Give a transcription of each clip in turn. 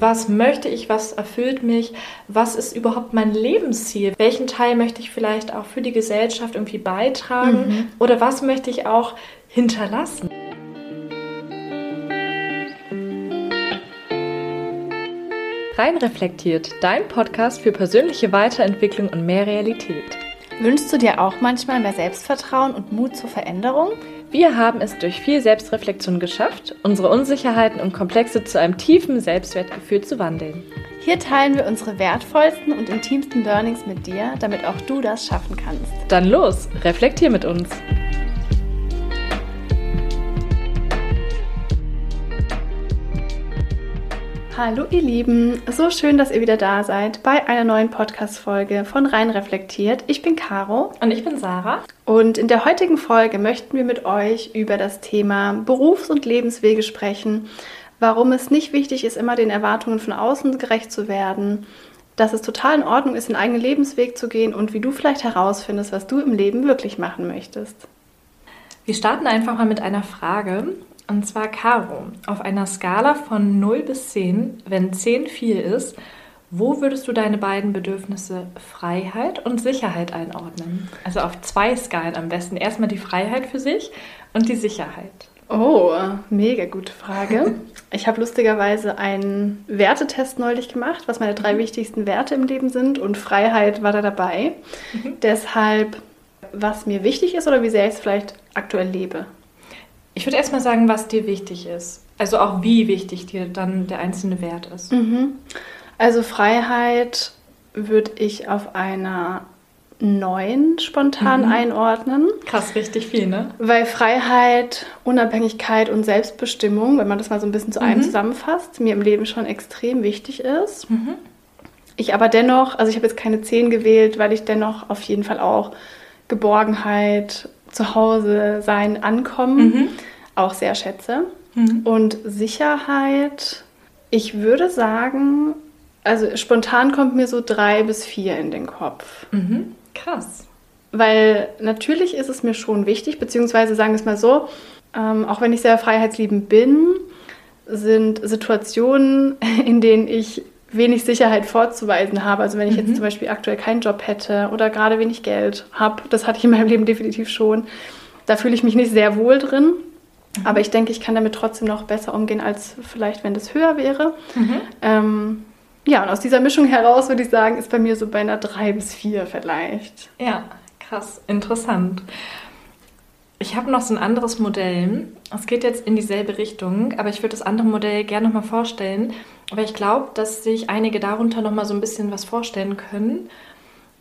was möchte ich, was erfüllt mich, was ist überhaupt mein Lebensziel, welchen Teil möchte ich vielleicht auch für die Gesellschaft irgendwie beitragen mhm. oder was möchte ich auch hinterlassen. Rein reflektiert, dein Podcast für persönliche Weiterentwicklung und mehr Realität. Wünschst du dir auch manchmal mehr Selbstvertrauen und Mut zur Veränderung? Wir haben es durch viel Selbstreflexion geschafft, unsere Unsicherheiten und Komplexe zu einem tiefen Selbstwertgefühl zu wandeln. Hier teilen wir unsere wertvollsten und intimsten Learnings mit dir, damit auch du das schaffen kannst. Dann los, reflektier mit uns. Hallo ihr Lieben, so schön, dass ihr wieder da seid bei einer neuen Podcast-Folge von Rein Reflektiert. Ich bin Caro. Und ich bin Sarah. Und in der heutigen Folge möchten wir mit euch über das Thema Berufs- und Lebenswege sprechen, warum es nicht wichtig ist, immer den Erwartungen von außen gerecht zu werden, dass es total in Ordnung ist, den eigenen Lebensweg zu gehen und wie du vielleicht herausfindest, was du im Leben wirklich machen möchtest. Wir starten einfach mal mit einer Frage. Und zwar Caro, auf einer Skala von 0 bis 10, wenn 10 viel ist, wo würdest du deine beiden Bedürfnisse Freiheit und Sicherheit einordnen? Also auf zwei Skalen am besten. Erstmal die Freiheit für sich und die Sicherheit. Oh, mega gute Frage. Ich habe lustigerweise einen Wertetest neulich gemacht, was meine drei mhm. wichtigsten Werte im Leben sind und Freiheit war da dabei. Mhm. Deshalb, was mir wichtig ist oder wie sehr ich es vielleicht aktuell lebe. Ich würde erstmal sagen, was dir wichtig ist. Also auch wie wichtig dir dann der einzelne Wert ist. Mhm. Also Freiheit würde ich auf einer neun spontan mhm. einordnen. Krass, richtig viel, ne? Weil Freiheit, Unabhängigkeit und Selbstbestimmung, wenn man das mal so ein bisschen zu einem mhm. zusammenfasst, mir im Leben schon extrem wichtig ist. Mhm. Ich aber dennoch, also ich habe jetzt keine zehn gewählt, weil ich dennoch auf jeden Fall auch Geborgenheit, zu Hause sein, ankommen mhm. auch sehr schätze. Mhm. Und Sicherheit, ich würde sagen, also spontan kommt mir so drei bis vier in den Kopf. Mhm. Krass. Weil natürlich ist es mir schon wichtig, beziehungsweise sagen wir es mal so, ähm, auch wenn ich sehr freiheitsliebend bin, sind Situationen, in denen ich wenig Sicherheit vorzuweisen habe. Also wenn ich mhm. jetzt zum Beispiel aktuell keinen Job hätte oder gerade wenig Geld habe, das hatte ich in meinem Leben definitiv schon, da fühle ich mich nicht sehr wohl drin. Mhm. Aber ich denke, ich kann damit trotzdem noch besser umgehen, als vielleicht, wenn das höher wäre. Mhm. Ähm, ja, und aus dieser Mischung heraus würde ich sagen, ist bei mir so bei einer 3 bis 4 vielleicht. Ja, krass, interessant. Ich habe noch so ein anderes Modell. Es geht jetzt in dieselbe Richtung, aber ich würde das andere Modell gerne nochmal vorstellen, weil ich glaube, dass sich einige darunter nochmal so ein bisschen was vorstellen können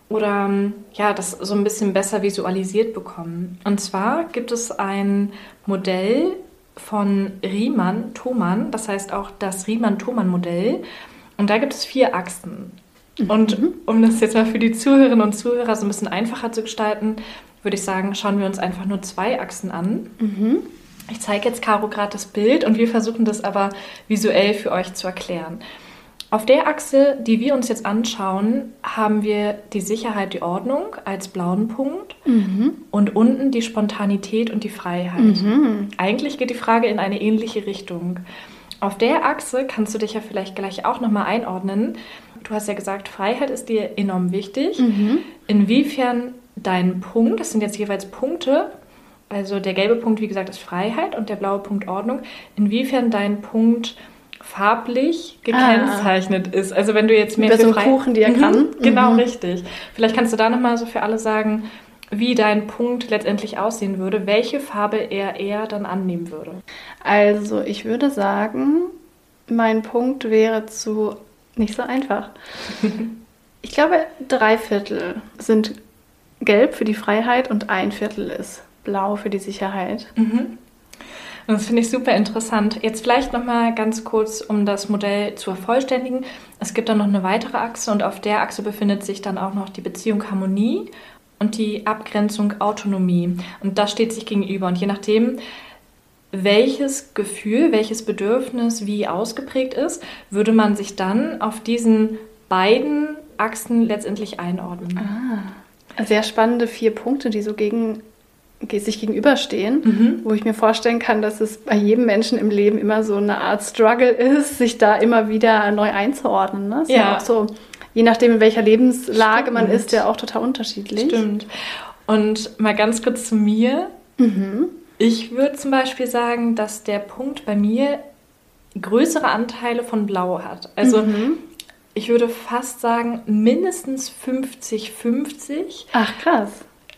oder ja, das so ein bisschen besser visualisiert bekommen. Und zwar gibt es ein Modell von Riemann-Thomann, das heißt auch das Riemann-Thomann-Modell. Und da gibt es vier Achsen. Und mhm. um das jetzt mal für die Zuhörerinnen und Zuhörer so ein bisschen einfacher zu gestalten, würde ich sagen, schauen wir uns einfach nur zwei Achsen an. Mhm. Ich zeige jetzt Caro gerade das Bild und wir versuchen das aber visuell für euch zu erklären. Auf der Achse, die wir uns jetzt anschauen, haben wir die Sicherheit, die Ordnung als blauen Punkt mhm. und unten die Spontanität und die Freiheit. Mhm. Eigentlich geht die Frage in eine ähnliche Richtung. Auf der Achse kannst du dich ja vielleicht gleich auch nochmal einordnen. Du hast ja gesagt, Freiheit ist dir enorm wichtig. Mhm. Inwiefern dein Punkt, das sind jetzt jeweils Punkte, also der gelbe Punkt, wie gesagt, ist Freiheit und der blaue Punkt Ordnung, inwiefern dein Punkt farblich gekennzeichnet ah. ist. Also wenn du jetzt mehr Über so ein Kuchendiagramm. Mhm, genau, mhm. richtig. Vielleicht kannst du da nochmal so für alle sagen, wie dein Punkt letztendlich aussehen würde, welche Farbe er eher dann annehmen würde. Also ich würde sagen, mein Punkt wäre zu nicht so einfach. ich glaube, drei Viertel sind gelb für die Freiheit und ein Viertel ist blau für die Sicherheit. Mhm. Das finde ich super interessant. Jetzt vielleicht noch mal ganz kurz, um das Modell zu vervollständigen. Es gibt dann noch eine weitere Achse und auf der Achse befindet sich dann auch noch die Beziehung Harmonie und die Abgrenzung Autonomie. Und das steht sich gegenüber. Und je nachdem, welches Gefühl, welches Bedürfnis wie ausgeprägt ist, würde man sich dann auf diesen beiden Achsen letztendlich einordnen. Ah, sehr spannende vier Punkte, die so gegen sich gegenüberstehen, mhm. wo ich mir vorstellen kann, dass es bei jedem Menschen im Leben immer so eine Art Struggle ist, sich da immer wieder neu einzuordnen. Ne? Ja. ja auch so, je nachdem, in welcher Lebenslage Stimmt. man ist, ja auch total unterschiedlich. Stimmt. Und mal ganz kurz zu mir. Mhm. Ich würde zum Beispiel sagen, dass der Punkt bei mir größere Anteile von Blau hat. Also mhm. ich würde fast sagen, mindestens 50-50. Ach, krass.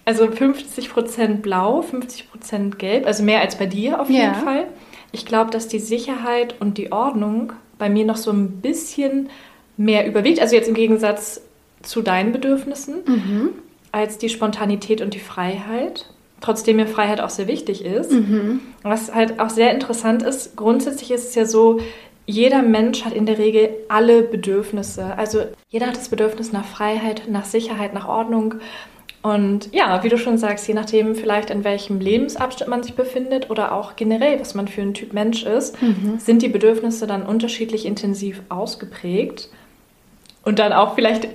Also 50% blau, 50% gelb, also mehr als bei dir auf jeden ja. Fall. Ich glaube, dass die Sicherheit und die Ordnung bei mir noch so ein bisschen mehr überwiegt. Also jetzt im Gegensatz zu deinen Bedürfnissen, mhm. als die Spontanität und die Freiheit. Trotzdem mir Freiheit auch sehr wichtig ist. Mhm. Was halt auch sehr interessant ist, grundsätzlich ist es ja so, jeder Mensch hat in der Regel alle Bedürfnisse. Also jeder hat das Bedürfnis nach Freiheit, nach Sicherheit, nach Ordnung. Und ja, wie du schon sagst, je nachdem vielleicht in welchem Lebensabschnitt man sich befindet oder auch generell, was man für ein Typ Mensch ist, mhm. sind die Bedürfnisse dann unterschiedlich intensiv ausgeprägt. Und dann auch vielleicht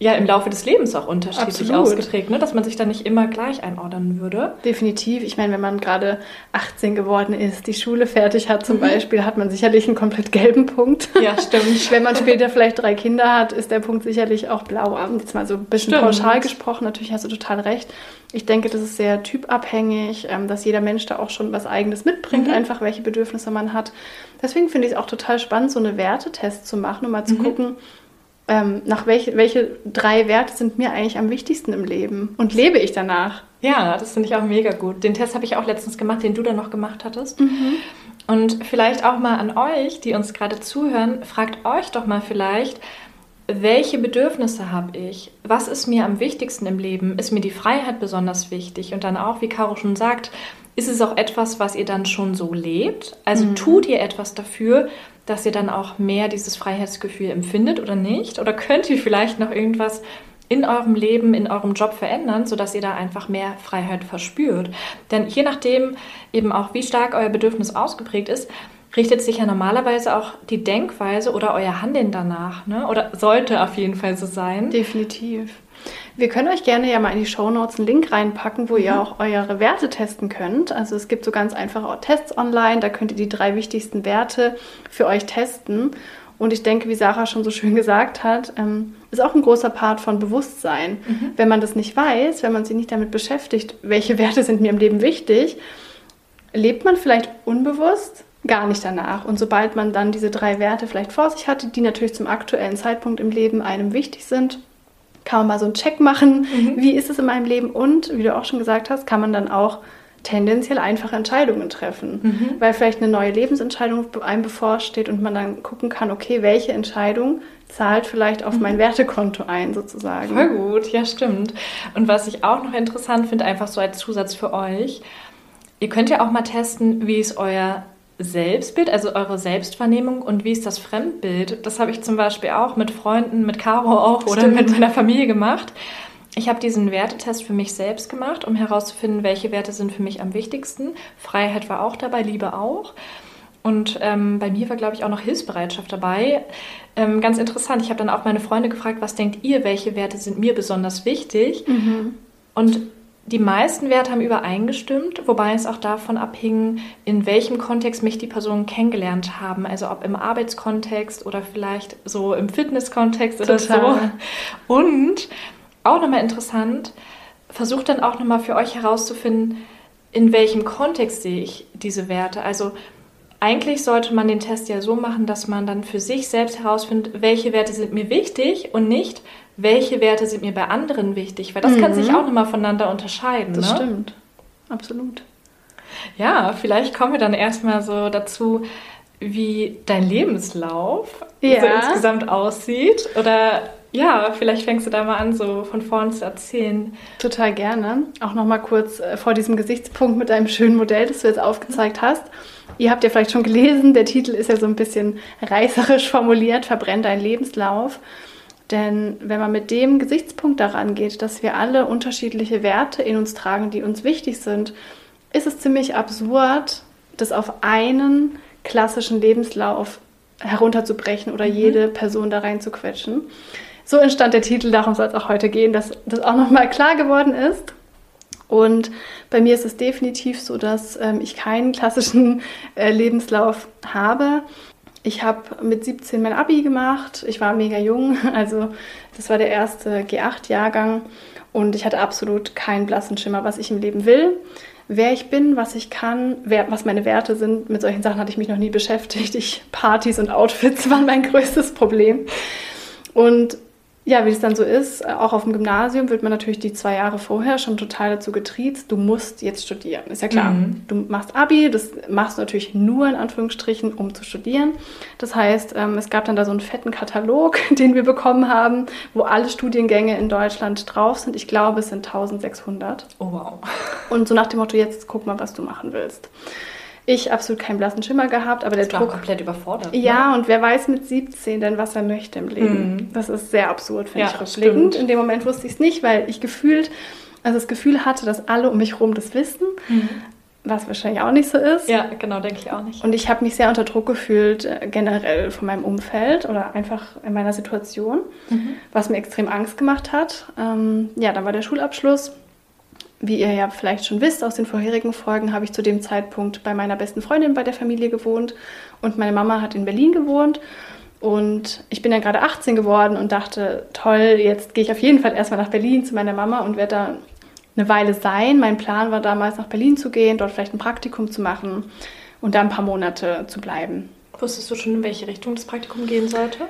ja im Laufe des Lebens auch unterschiedlich Absolut. ausgeprägt, ne? dass man sich da nicht immer gleich einordnen würde. Definitiv. Ich meine, wenn man gerade 18 geworden ist, die Schule fertig hat zum mhm. Beispiel, hat man sicherlich einen komplett gelben Punkt. Ja, stimmt. wenn man später vielleicht drei Kinder hat, ist der Punkt sicherlich auch blau. Jetzt mal so ein bisschen stimmt. pauschal gesprochen, natürlich hast du total recht. Ich denke, das ist sehr typabhängig, ähm, dass jeder Mensch da auch schon was Eigenes mitbringt, mhm. einfach welche Bedürfnisse man hat. Deswegen finde ich es auch total spannend, so eine Wertetest zu machen, um mal zu mhm. gucken, ähm, nach welche, welche drei Werte sind mir eigentlich am wichtigsten im Leben und lebe ich danach? Ja, das finde ich auch mega gut. Den Test habe ich auch letztens gemacht, den du dann noch gemacht hattest. Mhm. Und vielleicht auch mal an euch, die uns gerade zuhören, fragt euch doch mal vielleicht, welche Bedürfnisse habe ich? Was ist mir am wichtigsten im Leben? Ist mir die Freiheit besonders wichtig? Und dann auch, wie Caro schon sagt, ist es auch etwas, was ihr dann schon so lebt? Also mhm. tut ihr etwas dafür, dass ihr dann auch mehr dieses Freiheitsgefühl empfindet oder nicht? Oder könnt ihr vielleicht noch irgendwas in eurem Leben, in eurem Job verändern, sodass ihr da einfach mehr Freiheit verspürt? Denn je nachdem eben auch, wie stark euer Bedürfnis ausgeprägt ist, richtet sich ja normalerweise auch die Denkweise oder euer Handeln danach. Ne? Oder sollte auf jeden Fall so sein. Definitiv. Wir können euch gerne ja mal in die Show Notes einen Link reinpacken, wo mhm. ihr auch eure Werte testen könnt. Also es gibt so ganz einfache Tests online, da könnt ihr die drei wichtigsten Werte für euch testen. Und ich denke, wie Sarah schon so schön gesagt hat, ähm, ist auch ein großer Part von Bewusstsein. Mhm. Wenn man das nicht weiß, wenn man sich nicht damit beschäftigt, welche Werte sind mir im Leben wichtig, lebt man vielleicht unbewusst gar nicht danach. Und sobald man dann diese drei Werte vielleicht vor sich hatte, die natürlich zum aktuellen Zeitpunkt im Leben einem wichtig sind, kann man mal so einen Check machen, mhm. wie ist es in meinem Leben und, wie du auch schon gesagt hast, kann man dann auch tendenziell einfache Entscheidungen treffen, mhm. weil vielleicht eine neue Lebensentscheidung einem bevorsteht und man dann gucken kann, okay, welche Entscheidung zahlt vielleicht auf mhm. mein Wertekonto ein, sozusagen. Voll gut, ja, stimmt. Und was ich auch noch interessant finde, einfach so als Zusatz für euch, ihr könnt ja auch mal testen, wie ist euer Selbstbild, also eure Selbstwahrnehmung und wie ist das Fremdbild? Das habe ich zum Beispiel auch mit Freunden, mit Caro auch Stimmt. oder mit meiner Familie gemacht. Ich habe diesen Wertetest für mich selbst gemacht, um herauszufinden, welche Werte sind für mich am wichtigsten. Freiheit war auch dabei, Liebe auch. Und ähm, bei mir war, glaube ich, auch noch Hilfsbereitschaft dabei. Ähm, ganz interessant. Ich habe dann auch meine Freunde gefragt, was denkt ihr, welche Werte sind mir besonders wichtig? Mhm. Und die meisten Werte haben übereingestimmt, wobei es auch davon abhing, in welchem Kontext mich die Personen kennengelernt haben. Also ob im Arbeitskontext oder vielleicht so im Fitnesskontext oder so. Und auch nochmal interessant, versucht dann auch nochmal für euch herauszufinden, in welchem Kontext sehe ich diese Werte. Also eigentlich sollte man den Test ja so machen, dass man dann für sich selbst herausfindet, welche Werte sind mir wichtig und nicht, welche Werte sind mir bei anderen wichtig, weil das mhm. kann sich auch nochmal voneinander unterscheiden. Das ne? stimmt, absolut. Ja, vielleicht kommen wir dann erstmal so dazu, wie dein Lebenslauf ja. so insgesamt aussieht. Oder ja, vielleicht fängst du da mal an, so von vorn zu erzählen. Total gerne. Auch nochmal kurz äh, vor diesem Gesichtspunkt mit deinem schönen Modell, das du jetzt aufgezeigt hast. Ihr habt ja vielleicht schon gelesen, der Titel ist ja so ein bisschen reißerisch formuliert, verbrennt dein Lebenslauf. Denn wenn man mit dem Gesichtspunkt daran geht, dass wir alle unterschiedliche Werte in uns tragen, die uns wichtig sind, ist es ziemlich absurd, das auf einen klassischen Lebenslauf herunterzubrechen oder mhm. jede Person da reinzuquetschen. So entstand der Titel, darum soll es auch heute gehen, dass das auch nochmal klar geworden ist. Und bei mir ist es definitiv so, dass ähm, ich keinen klassischen äh, Lebenslauf habe. Ich habe mit 17 mein Abi gemacht. Ich war mega jung, also das war der erste G8-Jahrgang und ich hatte absolut keinen blassen Schimmer, was ich im Leben will. Wer ich bin, was ich kann, wer, was meine Werte sind, mit solchen Sachen hatte ich mich noch nie beschäftigt. Ich, Partys und Outfits waren mein größtes Problem. Und ja, wie es dann so ist, äh, auch auf dem Gymnasium wird man natürlich die zwei Jahre vorher schon total dazu getriezt, du musst jetzt studieren. Ist ja klar. Mhm. Du machst Abi, das machst du natürlich nur in Anführungsstrichen, um zu studieren. Das heißt, ähm, es gab dann da so einen fetten Katalog, den wir bekommen haben, wo alle Studiengänge in Deutschland drauf sind. Ich glaube, es sind 1600. Oh wow. Und so nach dem Motto, jetzt guck mal, was du machen willst. Ich absolut keinen blassen Schimmer gehabt, aber der Druck. komplett überfordert. Ja, ne? und wer weiß mit 17 denn, was er möchte im Leben. Mhm. Das ist sehr absurd, finde ja, ich rückblickend. In dem Moment wusste ich es nicht, weil ich gefühlt, also das Gefühl hatte, dass alle um mich herum das wissen. Mhm. Was wahrscheinlich auch nicht so ist. Ja, genau, denke ich auch nicht. Und ich habe mich sehr unter Druck gefühlt, äh, generell von meinem Umfeld oder einfach in meiner Situation, mhm. was mir extrem Angst gemacht hat. Ähm, ja, dann war der Schulabschluss wie ihr ja vielleicht schon wisst aus den vorherigen Folgen, habe ich zu dem Zeitpunkt bei meiner besten Freundin bei der Familie gewohnt und meine Mama hat in Berlin gewohnt. Und ich bin dann gerade 18 geworden und dachte, toll, jetzt gehe ich auf jeden Fall erstmal nach Berlin zu meiner Mama und werde da eine Weile sein. Mein Plan war damals nach Berlin zu gehen, dort vielleicht ein Praktikum zu machen und da ein paar Monate zu bleiben. Wusstest du schon, in welche Richtung das Praktikum gehen sollte?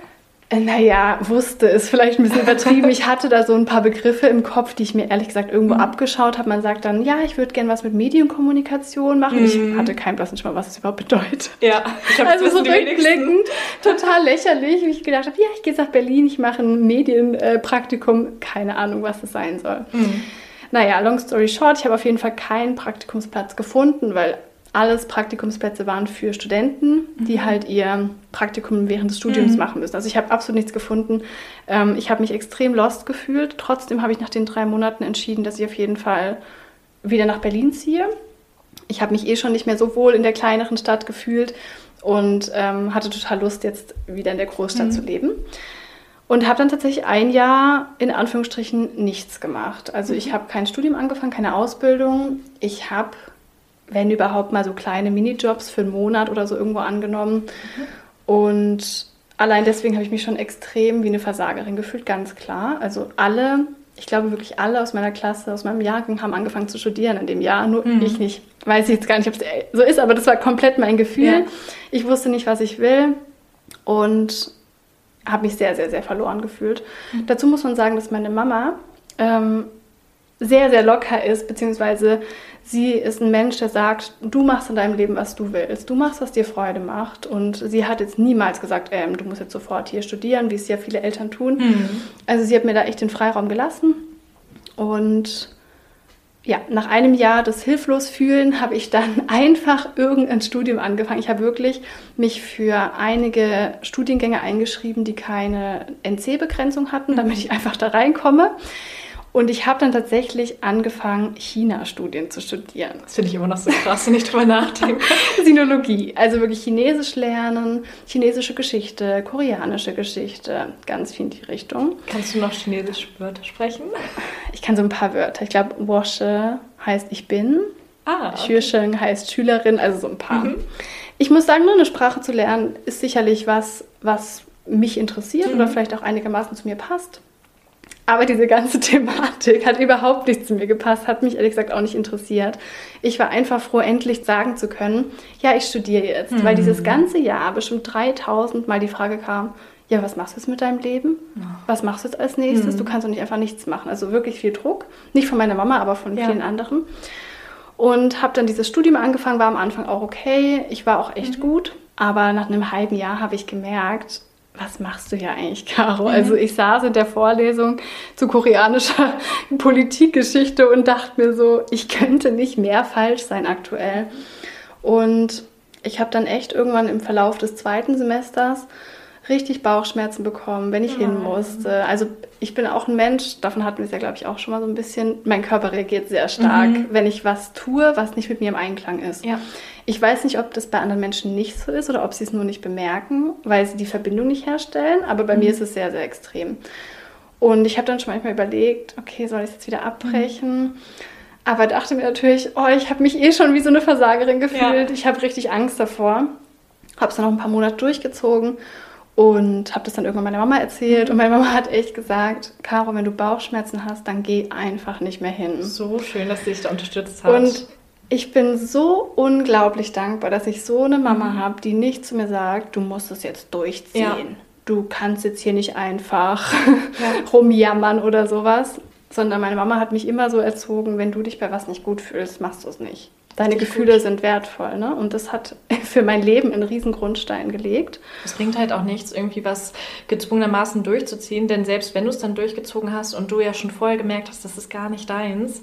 Naja, wusste, ist vielleicht ein bisschen übertrieben. Ich hatte da so ein paar Begriffe im Kopf, die ich mir ehrlich gesagt irgendwo mhm. abgeschaut habe. Man sagt dann, ja, ich würde gerne was mit Medienkommunikation machen. Mhm. Ich hatte keinen blassen Schimmer, was das überhaupt bedeutet. Ja, ich habe Also so rückblickend total lächerlich, wie ich gedacht habe, ja, ich gehe jetzt nach Berlin, ich mache ein Medienpraktikum. Keine Ahnung, was das sein soll. Mhm. Naja, long story short, ich habe auf jeden Fall keinen Praktikumsplatz gefunden, weil alles Praktikumsplätze waren für Studenten, die mhm. halt ihr Praktikum während des Studiums mhm. machen müssen. Also ich habe absolut nichts gefunden. Ähm, ich habe mich extrem lost gefühlt. Trotzdem habe ich nach den drei Monaten entschieden, dass ich auf jeden Fall wieder nach Berlin ziehe. Ich habe mich eh schon nicht mehr so wohl in der kleineren Stadt gefühlt und ähm, hatte total Lust, jetzt wieder in der Großstadt mhm. zu leben. Und habe dann tatsächlich ein Jahr in Anführungsstrichen nichts gemacht. Also ich mhm. habe kein Studium angefangen, keine Ausbildung. Ich habe wenn überhaupt mal so kleine Minijobs für einen Monat oder so irgendwo angenommen. Mhm. Und allein deswegen habe ich mich schon extrem wie eine Versagerin gefühlt, ganz klar. Also alle, ich glaube wirklich alle aus meiner Klasse, aus meinem Jahrgang haben angefangen zu studieren in dem Jahr, nur mhm. ich nicht. Weiß ich jetzt gar nicht, ob es so ist, aber das war komplett mein Gefühl. Ja. Ich wusste nicht, was ich will und habe mich sehr, sehr, sehr verloren gefühlt. Mhm. Dazu muss man sagen, dass meine Mama ähm, sehr, sehr locker ist, beziehungsweise sie ist ein Mensch, der sagt, du machst in deinem Leben, was du willst. Du machst, was dir Freude macht. Und sie hat jetzt niemals gesagt, ähm, du musst jetzt sofort hier studieren, wie es ja viele Eltern tun. Mhm. Also sie hat mir da echt den Freiraum gelassen. Und ja, nach einem Jahr des Hilflosfühlen habe ich dann einfach irgendein Studium angefangen. Ich habe wirklich mich für einige Studiengänge eingeschrieben, die keine NC-Begrenzung hatten, damit ich einfach da reinkomme. Und ich habe dann tatsächlich angefangen, China-Studien zu studieren. Das finde ich immer noch so krass, wenn ich drüber nachdenke. Sinologie, also wirklich Chinesisch lernen, chinesische Geschichte, koreanische Geschichte, ganz viel in die Richtung. Kannst du noch chinesische Wörter sprechen? Ich kann so ein paar Wörter. Ich glaube, Wasche heißt ich bin. Ah, okay. Heißt Schülerin, also so ein paar. Mhm. Ich muss sagen, nur eine Sprache zu lernen ist sicherlich was, was mich interessiert mhm. oder vielleicht auch einigermaßen zu mir passt. Aber diese ganze Thematik hat überhaupt nicht zu mir gepasst, hat mich ehrlich gesagt auch nicht interessiert. Ich war einfach froh, endlich sagen zu können, ja, ich studiere jetzt. Mhm. Weil dieses ganze Jahr bestimmt 3000 Mal die Frage kam, ja, was machst du jetzt mit deinem Leben? Was machst du jetzt als nächstes? Mhm. Du kannst doch nicht einfach nichts machen. Also wirklich viel Druck. Nicht von meiner Mama, aber von ja. vielen anderen. Und habe dann dieses Studium angefangen, war am Anfang auch okay. Ich war auch echt mhm. gut. Aber nach einem halben Jahr habe ich gemerkt, was machst du hier eigentlich, Caro? Mhm. Also ich saß in der Vorlesung zu koreanischer Politikgeschichte und dachte mir so, ich könnte nicht mehr falsch sein aktuell. Und ich habe dann echt irgendwann im Verlauf des zweiten Semesters richtig Bauchschmerzen bekommen, wenn ich oh. hin musste. Also ich bin auch ein Mensch, davon hatten wir es ja, glaube ich, auch schon mal so ein bisschen. Mein Körper reagiert sehr stark, mhm. wenn ich was tue, was nicht mit mir im Einklang ist. Ja. Ich weiß nicht, ob das bei anderen Menschen nicht so ist oder ob sie es nur nicht bemerken, weil sie die Verbindung nicht herstellen. Aber bei mhm. mir ist es sehr, sehr extrem. Und ich habe dann schon manchmal überlegt, okay, soll ich es jetzt wieder abbrechen? Mhm. Aber dachte mir natürlich, oh, ich habe mich eh schon wie so eine Versagerin gefühlt. Ja. Ich habe richtig Angst davor. Habe es dann noch ein paar Monate durchgezogen und habe das dann irgendwann meiner Mama erzählt. Und meine Mama hat echt gesagt, Caro, wenn du Bauchschmerzen hast, dann geh einfach nicht mehr hin. So schön, dass sie dich da unterstützt hat. Und ich bin so unglaublich dankbar, dass ich so eine Mama mhm. habe, die nicht zu mir sagt, du musst es jetzt durchziehen. Ja. Du kannst jetzt hier nicht einfach ja. rumjammern oder sowas, sondern meine Mama hat mich immer so erzogen, wenn du dich bei was nicht gut fühlst, machst du es nicht. Deine Gefühle gut. sind wertvoll, ne? Und das hat für mein Leben einen riesen Grundstein gelegt. Es bringt halt auch nichts, irgendwie was gezwungenermaßen durchzuziehen, denn selbst wenn du es dann durchgezogen hast und du ja schon vorher gemerkt hast, das ist gar nicht deins,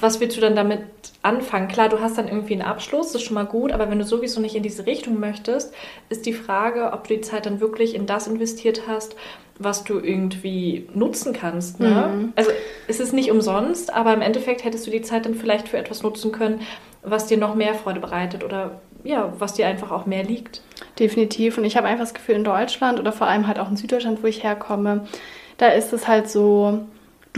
was willst du dann damit anfangen? Klar, du hast dann irgendwie einen Abschluss, das ist schon mal gut, aber wenn du sowieso nicht in diese Richtung möchtest, ist die Frage, ob du die Zeit dann wirklich in das investiert hast, was du irgendwie nutzen kannst. Ne? Mhm. Also es ist nicht umsonst, aber im Endeffekt hättest du die Zeit dann vielleicht für etwas nutzen können, was dir noch mehr Freude bereitet oder ja, was dir einfach auch mehr liegt. Definitiv. Und ich habe einfach das Gefühl, in Deutschland oder vor allem halt auch in Süddeutschland, wo ich herkomme, da ist es halt so,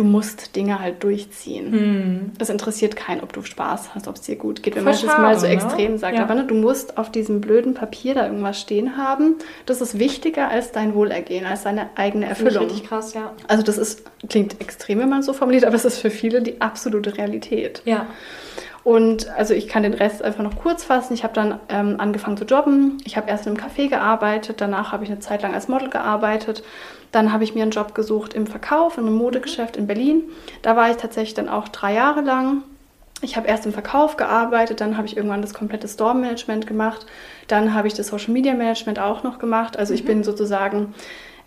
du musst Dinge halt durchziehen. Hm. Es interessiert keinen, ob du Spaß hast, ob es dir gut geht, wenn Voll man das mal so ne? extrem sagt. Ja. Aber ne, du musst auf diesem blöden Papier da irgendwas stehen haben. Das ist wichtiger als dein Wohlergehen, als deine eigene Erfüllung. Richtig krass, ja. Also das ist, klingt extrem, wenn man es so formuliert, aber es ist für viele die absolute Realität. Ja. Und also ich kann den Rest einfach noch kurz fassen. Ich habe dann ähm, angefangen zu jobben. Ich habe erst in einem Café gearbeitet, danach habe ich eine Zeit lang als Model gearbeitet. Dann habe ich mir einen Job gesucht im Verkauf, in einem Modegeschäft in Berlin. Da war ich tatsächlich dann auch drei Jahre lang. Ich habe erst im Verkauf gearbeitet, dann habe ich irgendwann das komplette Store-Management gemacht. Dann habe ich das Social-Media-Management auch noch gemacht. Also ich mhm. bin sozusagen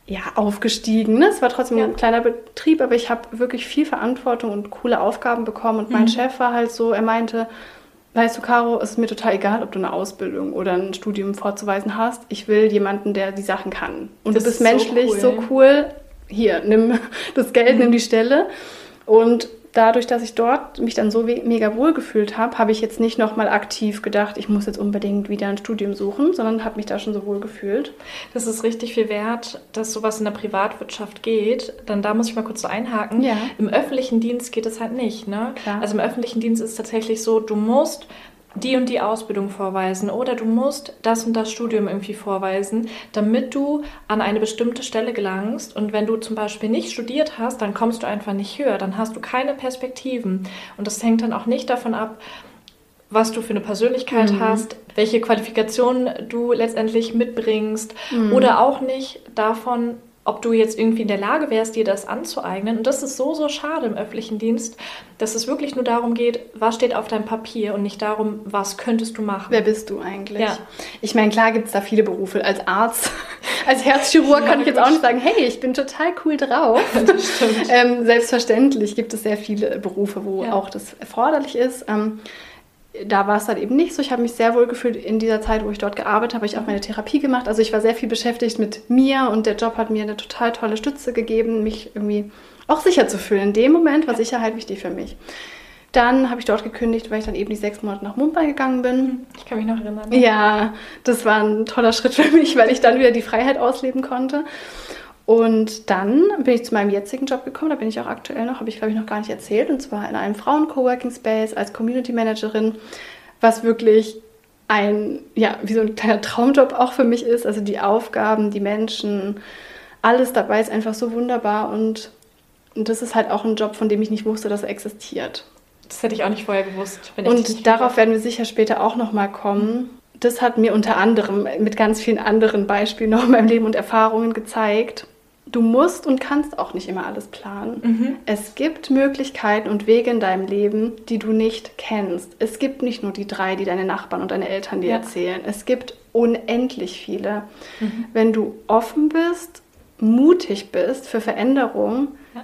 ja, aufgestiegen. Ne? Es war trotzdem ja. ein kleiner Betrieb, aber ich habe wirklich viel Verantwortung und coole Aufgaben bekommen. Und mein mhm. Chef war halt so, er meinte, weißt du, Caro, es ist mir total egal, ob du eine Ausbildung oder ein Studium vorzuweisen hast. Ich will jemanden, der die Sachen kann. Und das du bist menschlich so cool. so cool. Hier, nimm das Geld, mhm. nimm die Stelle. Und dadurch, dass ich dort mich dann so mega wohl gefühlt habe, habe ich jetzt nicht nochmal aktiv gedacht, ich muss jetzt unbedingt wieder ein Studium suchen, sondern habe mich da schon so wohl gefühlt. Das ist richtig viel wert, dass sowas in der Privatwirtschaft geht. Dann da muss ich mal kurz so einhaken. Ja. Im öffentlichen Dienst geht es halt nicht. Ne? Klar. Also im öffentlichen Dienst ist es tatsächlich so, du musst die und die Ausbildung vorweisen oder du musst das und das Studium irgendwie vorweisen, damit du an eine bestimmte Stelle gelangst. Und wenn du zum Beispiel nicht studiert hast, dann kommst du einfach nicht höher, dann hast du keine Perspektiven. Und das hängt dann auch nicht davon ab, was du für eine Persönlichkeit mhm. hast, welche Qualifikationen du letztendlich mitbringst mhm. oder auch nicht davon, ob du jetzt irgendwie in der Lage wärst, dir das anzueignen. Und das ist so, so schade im öffentlichen Dienst, dass es wirklich nur darum geht, was steht auf deinem Papier und nicht darum, was könntest du machen. Wer bist du eigentlich? Ja. Ich meine, klar gibt es da viele Berufe. Als Arzt, als Herzchirurg ja, kann ich jetzt auch nicht sagen, hey, ich bin total cool drauf. Ähm, selbstverständlich gibt es sehr viele Berufe, wo ja. auch das erforderlich ist. Ähm, da war es dann eben nicht so. Ich habe mich sehr wohl gefühlt in dieser Zeit, wo ich dort gearbeitet habe, habe ich auch meine Therapie gemacht. Also ich war sehr viel beschäftigt mit mir und der Job hat mir eine total tolle Stütze gegeben, mich irgendwie auch sicher zu fühlen. In dem Moment war Sicherheit wichtig für mich. Dann habe ich dort gekündigt, weil ich dann eben die sechs Monate nach Mumbai gegangen bin. Ich kann mich noch erinnern. Ja, das war ein toller Schritt für mich, weil ich dann wieder die Freiheit ausleben konnte. Und dann bin ich zu meinem jetzigen Job gekommen, da bin ich auch aktuell noch, habe ich glaube ich noch gar nicht erzählt, und zwar in einem Frauen-Coworking Space als Community Managerin, was wirklich ein, ja, wie so ein kleiner Traumjob auch für mich ist. Also die Aufgaben, die Menschen, alles dabei ist einfach so wunderbar und, und das ist halt auch ein Job, von dem ich nicht wusste, dass er existiert. Das hätte ich auch nicht vorher gewusst. und darauf werden wir sicher später auch nochmal kommen. Das hat mir unter anderem mit ganz vielen anderen Beispielen noch in meinem Leben und Erfahrungen gezeigt, du musst und kannst auch nicht immer alles planen. Mhm. Es gibt Möglichkeiten und Wege in deinem Leben, die du nicht kennst. Es gibt nicht nur die drei, die deine Nachbarn und deine Eltern dir ja. erzählen. Es gibt unendlich viele. Mhm. Wenn du offen bist, mutig bist für Veränderung, ja.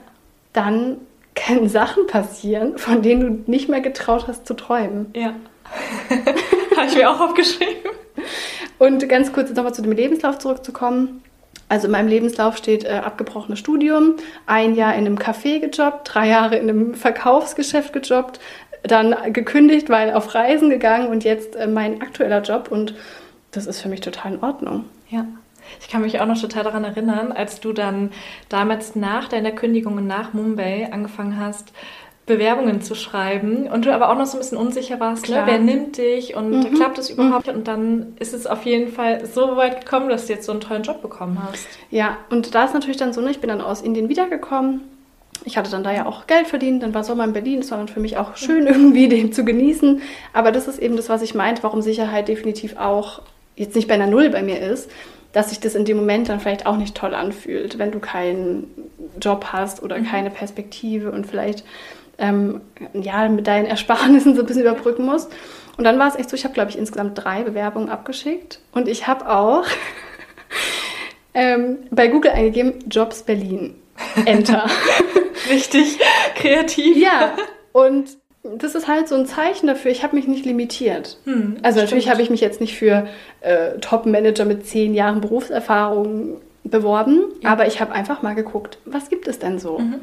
dann können Sachen passieren, von denen du nicht mehr getraut hast zu träumen. Ja. Habe ich mir auch aufgeschrieben. Und ganz kurz nochmal zu dem Lebenslauf zurückzukommen. Also in meinem Lebenslauf steht äh, abgebrochenes Studium, ein Jahr in einem Café gejobbt, drei Jahre in einem Verkaufsgeschäft gejobbt, dann gekündigt, weil auf Reisen gegangen und jetzt äh, mein aktueller Job und das ist für mich total in Ordnung. Ja. Ich kann mich auch noch total daran erinnern, als du dann damals nach deiner Kündigung und nach Mumbai angefangen hast, Bewerbungen zu schreiben und du aber auch noch so ein bisschen unsicher warst, ne? wer nimmt dich und mhm. klappt es überhaupt? Mhm. Und dann ist es auf jeden Fall so weit gekommen, dass du jetzt so einen tollen Job bekommen hast. Ja, und da ist natürlich dann so, ne, ich bin dann aus Indien wiedergekommen. Ich hatte dann da ja auch Geld verdient, dann war Sommer in Berlin, es war dann für mich auch schön irgendwie den zu genießen. Aber das ist eben das, was ich meinte, warum Sicherheit definitiv auch jetzt nicht bei einer Null bei mir ist, dass sich das in dem Moment dann vielleicht auch nicht toll anfühlt, wenn du keinen Job hast oder mhm. keine Perspektive und vielleicht ähm, ja, mit deinen Ersparnissen so ein bisschen überbrücken musst. Und dann war es echt so, ich habe, glaube ich, insgesamt drei Bewerbungen abgeschickt. Und ich habe auch ähm, bei Google eingegeben, Jobs Berlin. Enter. Richtig kreativ. Ja, und das ist halt so ein Zeichen dafür, ich habe mich nicht limitiert. Hm, also natürlich habe ich mich jetzt nicht für äh, Top-Manager mit zehn Jahren Berufserfahrung beworben, ja. aber ich habe einfach mal geguckt, was gibt es denn so? Mhm.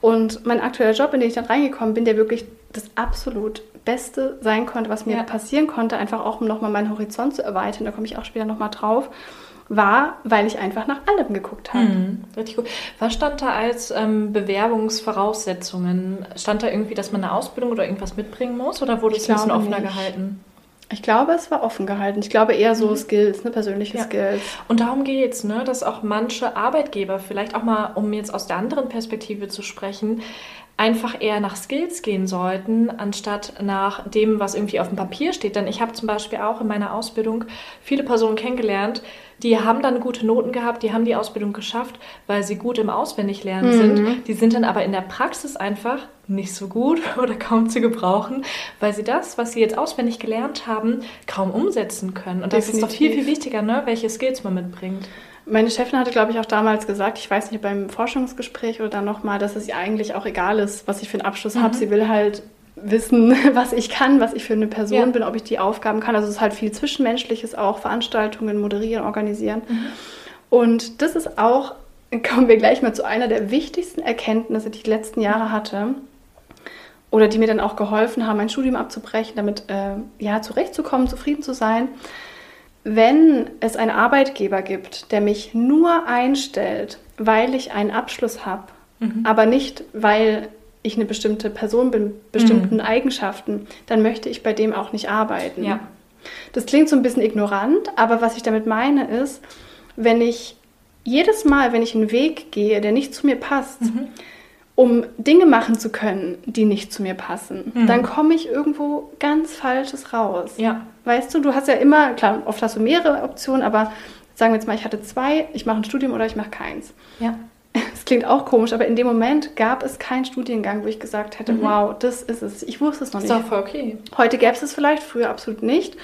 Und mein aktueller Job, in den ich dann reingekommen bin, der wirklich das absolut Beste sein konnte, was mir ja. passieren konnte, einfach auch um nochmal meinen Horizont zu erweitern, da komme ich auch später nochmal drauf, war, weil ich einfach nach allem geguckt habe. Mhm, richtig gut. Was stand da als ähm, Bewerbungsvoraussetzungen? Stand da irgendwie, dass man eine Ausbildung oder irgendwas mitbringen muss oder wurde es ein bisschen offener nicht. gehalten? Ich glaube, es war offen gehalten. Ich glaube eher so mhm. Skills, ne, persönliche ja. Skills. Und darum geht es, ne, dass auch manche Arbeitgeber, vielleicht auch mal, um jetzt aus der anderen Perspektive zu sprechen, einfach eher nach Skills gehen sollten, anstatt nach dem, was irgendwie auf dem Papier steht. Denn ich habe zum Beispiel auch in meiner Ausbildung viele Personen kennengelernt, die haben dann gute Noten gehabt, die haben die Ausbildung geschafft, weil sie gut im Auswendiglernen mhm. sind. Die sind dann aber in der Praxis einfach nicht so gut oder kaum zu gebrauchen, weil sie das, was sie jetzt auswendig gelernt haben, kaum umsetzen können. Und das Definitiv. ist doch viel, viel wichtiger, ne? welche Skills man mitbringt. Meine Chefin hatte, glaube ich, auch damals gesagt, ich weiß nicht, beim Forschungsgespräch oder dann nochmal, dass es ihr eigentlich auch egal ist, was ich für einen Abschluss mhm. habe. Sie will halt wissen, was ich kann, was ich für eine Person ja. bin, ob ich die Aufgaben kann. Also es ist halt viel Zwischenmenschliches auch, Veranstaltungen moderieren, organisieren. Mhm. Und das ist auch, kommen wir gleich mal zu einer der wichtigsten Erkenntnisse, die ich die letzten Jahre hatte. Oder die mir dann auch geholfen haben, mein Studium abzubrechen, damit äh, ja zurechtzukommen, zufrieden zu sein wenn es einen Arbeitgeber gibt, der mich nur einstellt, weil ich einen Abschluss habe, mhm. aber nicht, weil ich eine bestimmte Person bin, bestimmten mhm. Eigenschaften, dann möchte ich bei dem auch nicht arbeiten. Ja. Das klingt so ein bisschen ignorant, aber was ich damit meine ist, wenn ich jedes Mal, wenn ich einen Weg gehe, der nicht zu mir passt, mhm. um Dinge machen zu können, die nicht zu mir passen, mhm. dann komme ich irgendwo ganz Falsches raus. Ja. Weißt du, du hast ja immer, klar, oft hast du mehrere Optionen, aber sagen wir jetzt mal, ich hatte zwei, ich mache ein Studium oder ich mache keins. Ja. Es klingt auch komisch, aber in dem Moment gab es keinen Studiengang, wo ich gesagt hätte, mhm. wow, das ist es. Ich wusste es noch nicht. Ist doch voll okay. Heute gäbe es es vielleicht, früher absolut nicht.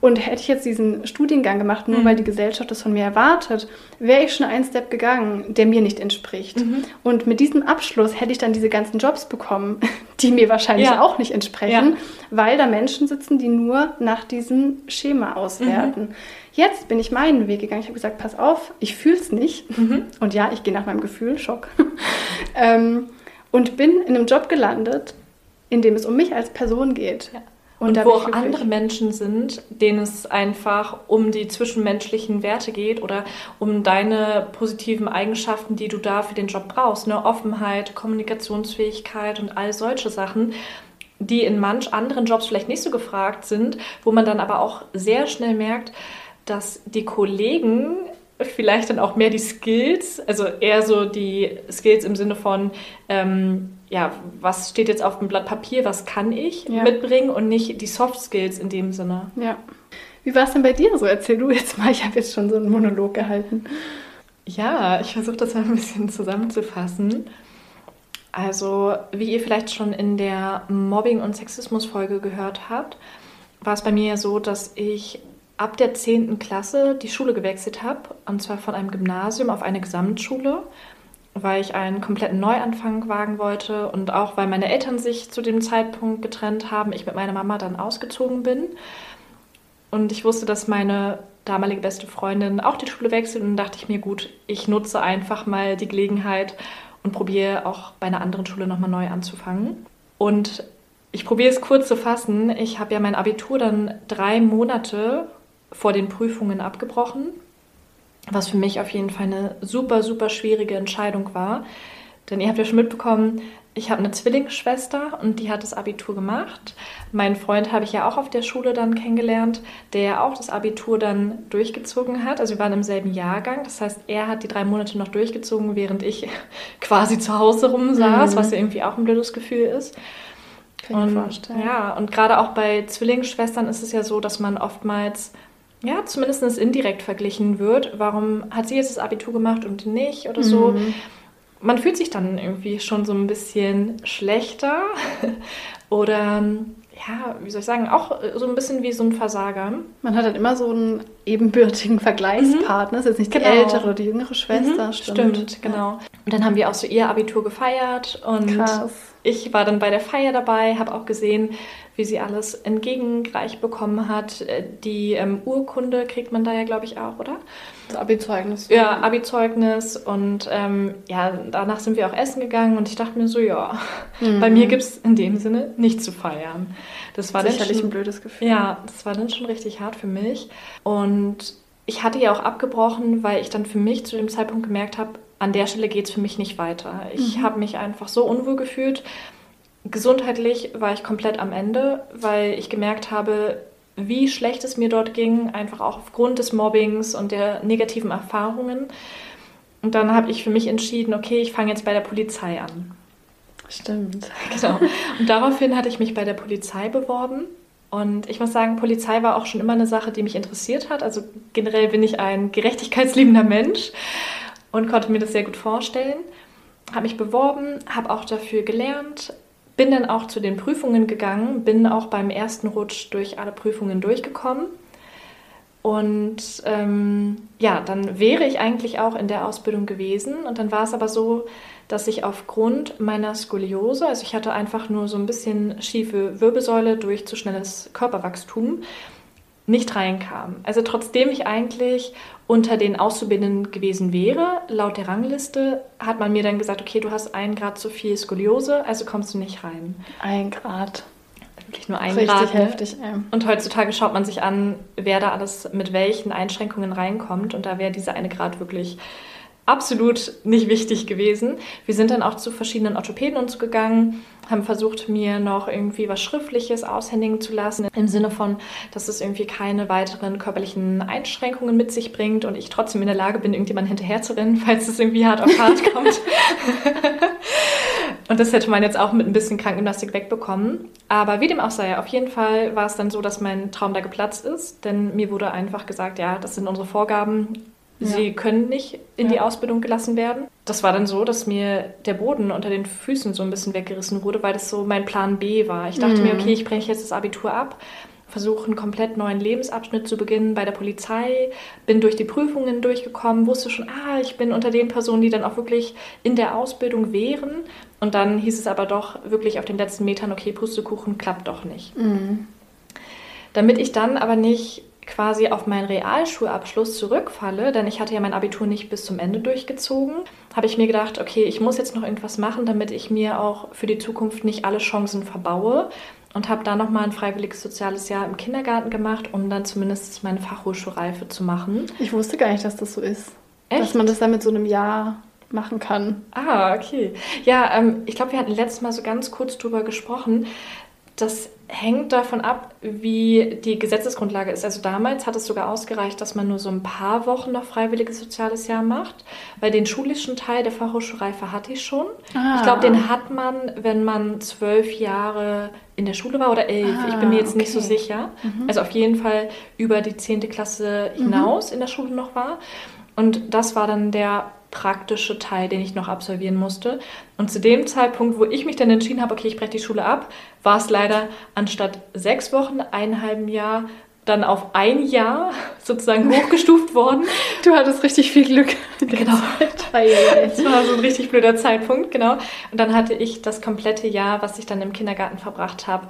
Und hätte ich jetzt diesen Studiengang gemacht, nur mhm. weil die Gesellschaft das von mir erwartet, wäre ich schon einen Step gegangen, der mir nicht entspricht. Mhm. Und mit diesem Abschluss hätte ich dann diese ganzen Jobs bekommen, die mir wahrscheinlich ja. auch nicht entsprechen, ja. weil da Menschen sitzen, die nur nach diesem Schema auswerten. Mhm. Jetzt bin ich meinen Weg gegangen. Ich habe gesagt, pass auf, ich fühle es nicht. Mhm. Und ja, ich gehe nach meinem Gefühl, Schock. ähm, und bin in einem Job gelandet, in dem es um mich als Person geht. Ja. Und, und wo auch andere Menschen sind, denen es einfach um die zwischenmenschlichen Werte geht oder um deine positiven Eigenschaften, die du da für den Job brauchst. Ne? Offenheit, Kommunikationsfähigkeit und all solche Sachen, die in manch anderen Jobs vielleicht nicht so gefragt sind, wo man dann aber auch sehr schnell merkt, dass die Kollegen vielleicht dann auch mehr die Skills, also eher so die Skills im Sinne von, ähm, ja, was steht jetzt auf dem Blatt Papier, was kann ich ja. mitbringen und nicht die Soft Skills in dem Sinne. Ja. Wie war es denn bei dir so? Erzähl du jetzt mal, ich habe jetzt schon so einen Monolog gehalten. Ja, ich versuche das mal ein bisschen zusammenzufassen. Also, wie ihr vielleicht schon in der Mobbing- und Sexismus-Folge gehört habt, war es bei mir ja so, dass ich ab der 10. Klasse die Schule gewechselt habe, und zwar von einem Gymnasium auf eine Gesamtschule weil ich einen kompletten Neuanfang wagen wollte und auch weil meine Eltern sich zu dem Zeitpunkt getrennt haben, ich mit meiner Mama dann ausgezogen bin. Und ich wusste, dass meine damalige beste Freundin auch die Schule wechselt und dachte ich mir, gut, ich nutze einfach mal die Gelegenheit und probiere auch bei einer anderen Schule nochmal neu anzufangen. Und ich probiere es kurz zu fassen. Ich habe ja mein Abitur dann drei Monate vor den Prüfungen abgebrochen was für mich auf jeden Fall eine super, super schwierige Entscheidung war. Denn ihr habt ja schon mitbekommen, ich habe eine Zwillingsschwester und die hat das Abitur gemacht. Mein Freund habe ich ja auch auf der Schule dann kennengelernt, der auch das Abitur dann durchgezogen hat. Also wir waren im selben Jahrgang. Das heißt, er hat die drei Monate noch durchgezogen, während ich quasi zu Hause rumsaß, mhm. was ja irgendwie auch ein blödes Gefühl ist. Kann ich vorstellen. Ja, und gerade auch bei Zwillingsschwestern ist es ja so, dass man oftmals ja, zumindest indirekt verglichen wird. Warum hat sie jetzt das Abitur gemacht und nicht oder so? Mhm man fühlt sich dann irgendwie schon so ein bisschen schlechter oder ja, wie soll ich sagen, auch so ein bisschen wie so ein Versager. Man hat dann immer so einen ebenbürtigen Vergleichspartner. Mhm. Das ist jetzt nicht genau. die ältere oder die jüngere Schwester. Mhm. Stimmt. stimmt, genau. Und dann haben wir auch so ihr Abitur gefeiert und Krass. Ich war dann bei der Feier dabei, habe auch gesehen, wie sie alles entgegengereicht bekommen hat. Äh, die ähm, Urkunde kriegt man da ja, glaube ich, auch, oder? Das Abi-Zeugnis. Ja, Abi-Zeugnis. Und ähm, ja, danach sind wir auch essen gegangen und ich dachte mir so, ja, mhm. bei mir gibt es in dem Sinne nicht zu feiern. Das war sicherlich schon, ein blödes Gefühl. Ja, das war dann schon richtig hart für mich. Und ich hatte ja auch abgebrochen, weil ich dann für mich zu dem Zeitpunkt gemerkt habe, an der Stelle geht es für mich nicht weiter. Ich mhm. habe mich einfach so unwohl gefühlt Gesundheitlich war ich komplett am Ende, weil ich gemerkt habe, wie schlecht es mir dort ging, einfach auch aufgrund des Mobbings und der negativen Erfahrungen. Und dann habe ich für mich entschieden, okay, ich fange jetzt bei der Polizei an. Stimmt. Genau. Und daraufhin hatte ich mich bei der Polizei beworben. Und ich muss sagen, Polizei war auch schon immer eine Sache, die mich interessiert hat. Also generell bin ich ein gerechtigkeitsliebender Mensch und konnte mir das sehr gut vorstellen. Habe mich beworben, habe auch dafür gelernt, bin dann auch zu den Prüfungen gegangen, bin auch beim ersten Rutsch durch alle Prüfungen durchgekommen. Und ähm, ja, dann wäre ich eigentlich auch in der Ausbildung gewesen. Und dann war es aber so, dass ich aufgrund meiner Skoliose, also ich hatte einfach nur so ein bisschen schiefe Wirbelsäule durch zu schnelles Körperwachstum, nicht reinkam. Also trotzdem ich eigentlich unter den Auszubildenden gewesen wäre, laut der Rangliste, hat man mir dann gesagt, okay, du hast einen Grad zu viel Skoliose, also kommst du nicht rein. Ein Grad. Wirklich nur ein Richtig Grad. Ne? heftig, ey. Und heutzutage schaut man sich an, wer da alles mit welchen Einschränkungen reinkommt. Und da wäre dieser eine Grad wirklich absolut nicht wichtig gewesen. Wir sind dann auch zu verschiedenen Orthopäden uns gegangen, haben versucht, mir noch irgendwie was Schriftliches aushändigen zu lassen, im Sinne von, dass es irgendwie keine weiteren körperlichen Einschränkungen mit sich bringt und ich trotzdem in der Lage bin, irgendjemand hinterher zu rennen, falls es irgendwie hart auf hart kommt. und das hätte man jetzt auch mit ein bisschen Krankengymnastik wegbekommen. Aber wie dem auch sei, auf jeden Fall war es dann so, dass mein Traum da geplatzt ist, denn mir wurde einfach gesagt, ja, das sind unsere Vorgaben Sie können nicht in ja. die Ausbildung gelassen werden. Das war dann so, dass mir der Boden unter den Füßen so ein bisschen weggerissen wurde, weil das so mein Plan B war. Ich dachte mhm. mir, okay, ich breche jetzt das Abitur ab, versuche einen komplett neuen Lebensabschnitt zu beginnen bei der Polizei, bin durch die Prüfungen durchgekommen, wusste schon, ah, ich bin unter den Personen, die dann auch wirklich in der Ausbildung wären. Und dann hieß es aber doch wirklich auf den letzten Metern, okay, Pustekuchen klappt doch nicht. Mhm. Damit ich dann aber nicht quasi auf meinen Realschulabschluss zurückfalle, denn ich hatte ja mein Abitur nicht bis zum Ende durchgezogen, habe ich mir gedacht, okay, ich muss jetzt noch irgendwas machen, damit ich mir auch für die Zukunft nicht alle Chancen verbaue und habe da nochmal ein freiwilliges soziales Jahr im Kindergarten gemacht, um dann zumindest meine Fachhochschulreife zu machen. Ich wusste gar nicht, dass das so ist. Echt? Dass man das dann mit so einem Jahr machen kann. Ah, okay. Ja, ähm, ich glaube, wir hatten letztes Mal so ganz kurz drüber gesprochen. Das hängt davon ab, wie die Gesetzesgrundlage ist. Also damals hat es sogar ausgereicht, dass man nur so ein paar Wochen noch freiwilliges soziales Jahr macht, weil den schulischen Teil der Fachhochschulreife hatte ich schon. Ah. Ich glaube, den hat man, wenn man zwölf Jahre in der Schule war oder elf. Ah, ich bin mir jetzt okay. nicht so sicher. Mhm. Also auf jeden Fall über die zehnte Klasse hinaus mhm. in der Schule noch war. Und das war dann der praktische Teil, den ich noch absolvieren musste. Und zu dem Zeitpunkt, wo ich mich dann entschieden habe, okay, ich breche die Schule ab, war es leider anstatt sechs Wochen, ein halben Jahr, dann auf ein Jahr sozusagen hochgestuft worden. Du hattest richtig viel Glück. Genau. Das war so ein richtig blöder Zeitpunkt, genau. Und dann hatte ich das komplette Jahr, was ich dann im Kindergarten verbracht habe,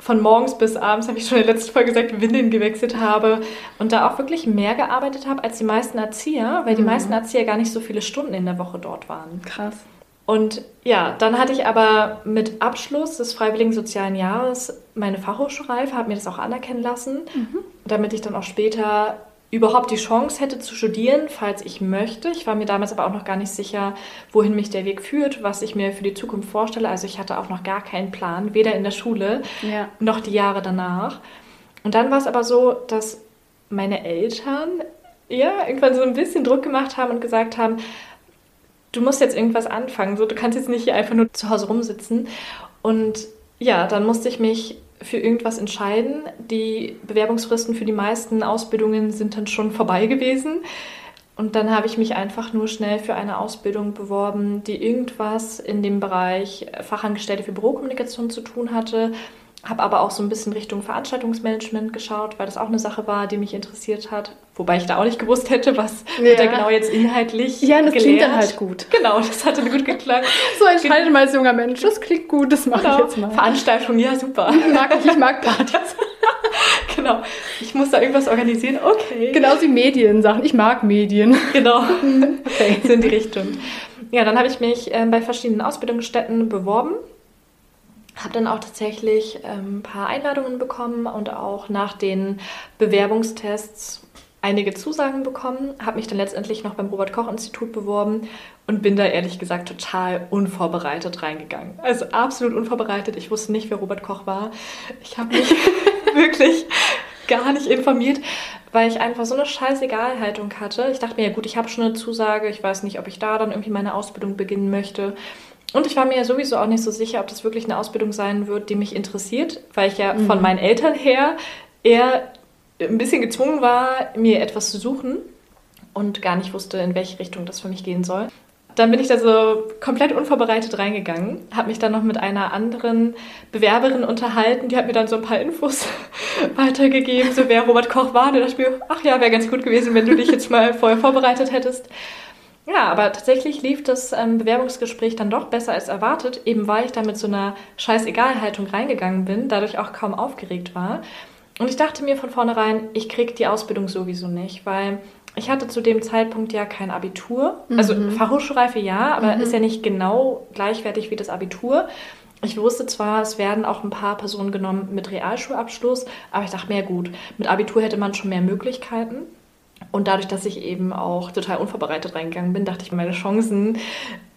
von morgens bis abends, habe ich schon in der letzten Folge gesagt, Windeln gewechselt habe und da auch wirklich mehr gearbeitet habe als die meisten Erzieher, weil die mhm. meisten Erzieher gar nicht so viele Stunden in der Woche dort waren. Krass. Und ja, dann hatte ich aber mit Abschluss des Freiwilligen Sozialen Jahres meine Fachhochschulreife, habe mir das auch anerkennen lassen, mhm. damit ich dann auch später überhaupt die Chance hätte zu studieren, falls ich möchte. Ich war mir damals aber auch noch gar nicht sicher, wohin mich der Weg führt, was ich mir für die Zukunft vorstelle. Also ich hatte auch noch gar keinen Plan, weder in der Schule ja. noch die Jahre danach. Und dann war es aber so, dass meine Eltern ja irgendwann so ein bisschen Druck gemacht haben und gesagt haben, du musst jetzt irgendwas anfangen. So, du kannst jetzt nicht hier einfach nur zu Hause rumsitzen. Und ja, dann musste ich mich für irgendwas entscheiden. Die Bewerbungsfristen für die meisten Ausbildungen sind dann schon vorbei gewesen. Und dann habe ich mich einfach nur schnell für eine Ausbildung beworben, die irgendwas in dem Bereich Fachangestellte für Bürokommunikation zu tun hatte. Habe aber auch so ein bisschen Richtung Veranstaltungsmanagement geschaut, weil das auch eine Sache war, die mich interessiert hat. Wobei ich da auch nicht gewusst hätte, was ja. da genau jetzt inhaltlich Ja, das gelehrt. klingt dann halt gut. Genau, das hatte gut geklappt. so entscheidet man als junger Mensch, das klingt gut, das mache genau. ich jetzt mal. Veranstaltung, ja super. Mag ich, ich mag Partys. genau, ich muss da irgendwas organisieren, okay. Genau wie Mediensachen, ich mag Medien. Genau, okay. so in die Richtung. Ja, dann habe ich mich äh, bei verschiedenen Ausbildungsstätten beworben habe dann auch tatsächlich ähm, ein paar Einladungen bekommen und auch nach den Bewerbungstests einige Zusagen bekommen, habe mich dann letztendlich noch beim Robert Koch Institut beworben und bin da ehrlich gesagt total unvorbereitet reingegangen. Also absolut unvorbereitet. Ich wusste nicht, wer Robert Koch war. Ich habe mich wirklich gar nicht informiert, weil ich einfach so eine Scheißegalhaltung hatte. Ich dachte mir, ja gut, ich habe schon eine Zusage, ich weiß nicht, ob ich da dann irgendwie meine Ausbildung beginnen möchte. Und ich war mir sowieso auch nicht so sicher, ob das wirklich eine Ausbildung sein wird, die mich interessiert, weil ich ja mhm. von meinen Eltern her eher ein bisschen gezwungen war, mir etwas zu suchen und gar nicht wusste, in welche Richtung das für mich gehen soll. Dann bin ich da so komplett unvorbereitet reingegangen, habe mich dann noch mit einer anderen Bewerberin unterhalten, die hat mir dann so ein paar Infos weitergegeben, so wer Robert Koch war. Und da dachte ich mir, ach ja, wäre ganz gut gewesen, wenn du dich jetzt mal vorher vorbereitet hättest. Ja, aber tatsächlich lief das ähm, Bewerbungsgespräch dann doch besser als erwartet, eben weil ich da mit so einer Scheißegal-Haltung reingegangen bin, dadurch auch kaum aufgeregt war. Und ich dachte mir von vornherein, ich kriege die Ausbildung sowieso nicht, weil ich hatte zu dem Zeitpunkt ja kein Abitur. Also mhm. Fachhochschulreife ja, aber mhm. ist ja nicht genau gleichwertig wie das Abitur. Ich wusste zwar, es werden auch ein paar Personen genommen mit Realschulabschluss, aber ich dachte mir, ja gut, mit Abitur hätte man schon mehr Möglichkeiten. Und dadurch, dass ich eben auch total unvorbereitet reingegangen bin, dachte ich, meine Chancen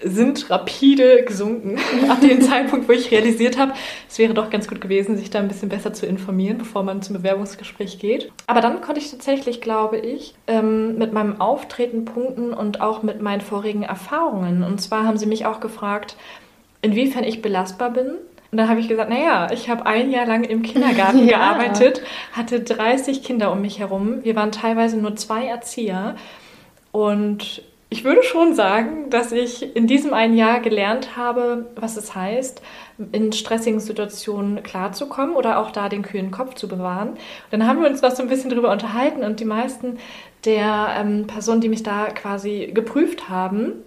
sind rapide gesunken. Ab dem Zeitpunkt, wo ich realisiert habe, es wäre doch ganz gut gewesen, sich da ein bisschen besser zu informieren, bevor man zum Bewerbungsgespräch geht. Aber dann konnte ich tatsächlich, glaube ich, ähm, mit meinem Auftreten punkten und auch mit meinen vorigen Erfahrungen. Und zwar haben sie mich auch gefragt, inwiefern ich belastbar bin und dann habe ich gesagt, naja, ich habe ein Jahr lang im Kindergarten ja. gearbeitet, hatte 30 Kinder um mich herum. Wir waren teilweise nur zwei Erzieher. Und ich würde schon sagen, dass ich in diesem einen Jahr gelernt habe, was es heißt, in stressigen Situationen klarzukommen oder auch da den kühlen Kopf zu bewahren. Und dann haben wir uns noch so ein bisschen darüber unterhalten und die meisten der ähm, Personen, die mich da quasi geprüft haben,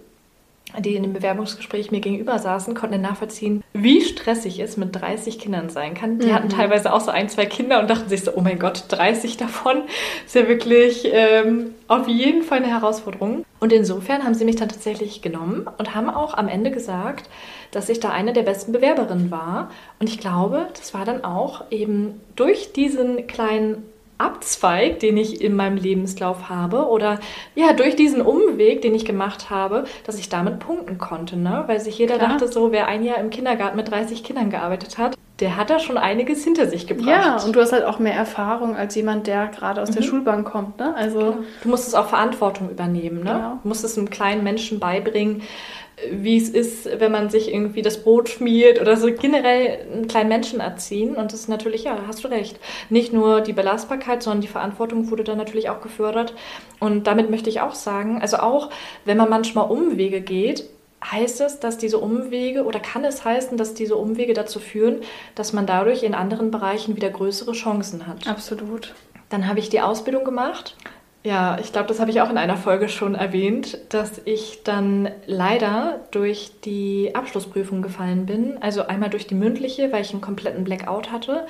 die in dem Bewerbungsgespräch mir gegenüber saßen, konnten nachvollziehen, wie stressig es mit 30 Kindern sein kann. Die mhm. hatten teilweise auch so ein, zwei Kinder und dachten sich so, oh mein Gott, 30 davon ist ja wirklich ähm, auf jeden Fall eine Herausforderung. Und insofern haben sie mich dann tatsächlich genommen und haben auch am Ende gesagt, dass ich da eine der besten Bewerberinnen war. Und ich glaube, das war dann auch eben durch diesen kleinen Abzweig, den ich in meinem Lebenslauf habe oder ja, durch diesen Umweg, den ich gemacht habe, dass ich damit punkten konnte, ne? Weil sich jeder Klar. dachte so, wer ein Jahr im Kindergarten mit 30 Kindern gearbeitet hat, der hat da schon einiges hinter sich gebracht. Ja, und du hast halt auch mehr Erfahrung als jemand, der gerade aus mhm. der Schulbank kommt, ne? Also Klar. du musstest auch Verantwortung übernehmen, ne? Genau. Du musstest einem kleinen Menschen beibringen, wie es ist, wenn man sich irgendwie das Brot schmiert oder so generell einen kleinen Menschen erziehen. Und das ist natürlich, ja, hast du recht. Nicht nur die Belastbarkeit, sondern die Verantwortung wurde dann natürlich auch gefördert. Und damit möchte ich auch sagen, also auch wenn man manchmal Umwege geht, heißt es, dass diese Umwege oder kann es heißen, dass diese Umwege dazu führen, dass man dadurch in anderen Bereichen wieder größere Chancen hat. Absolut. Dann habe ich die Ausbildung gemacht ja, ich glaube, das habe ich auch in einer Folge schon erwähnt, dass ich dann leider durch die Abschlussprüfung gefallen bin. Also einmal durch die mündliche, weil ich einen kompletten Blackout hatte,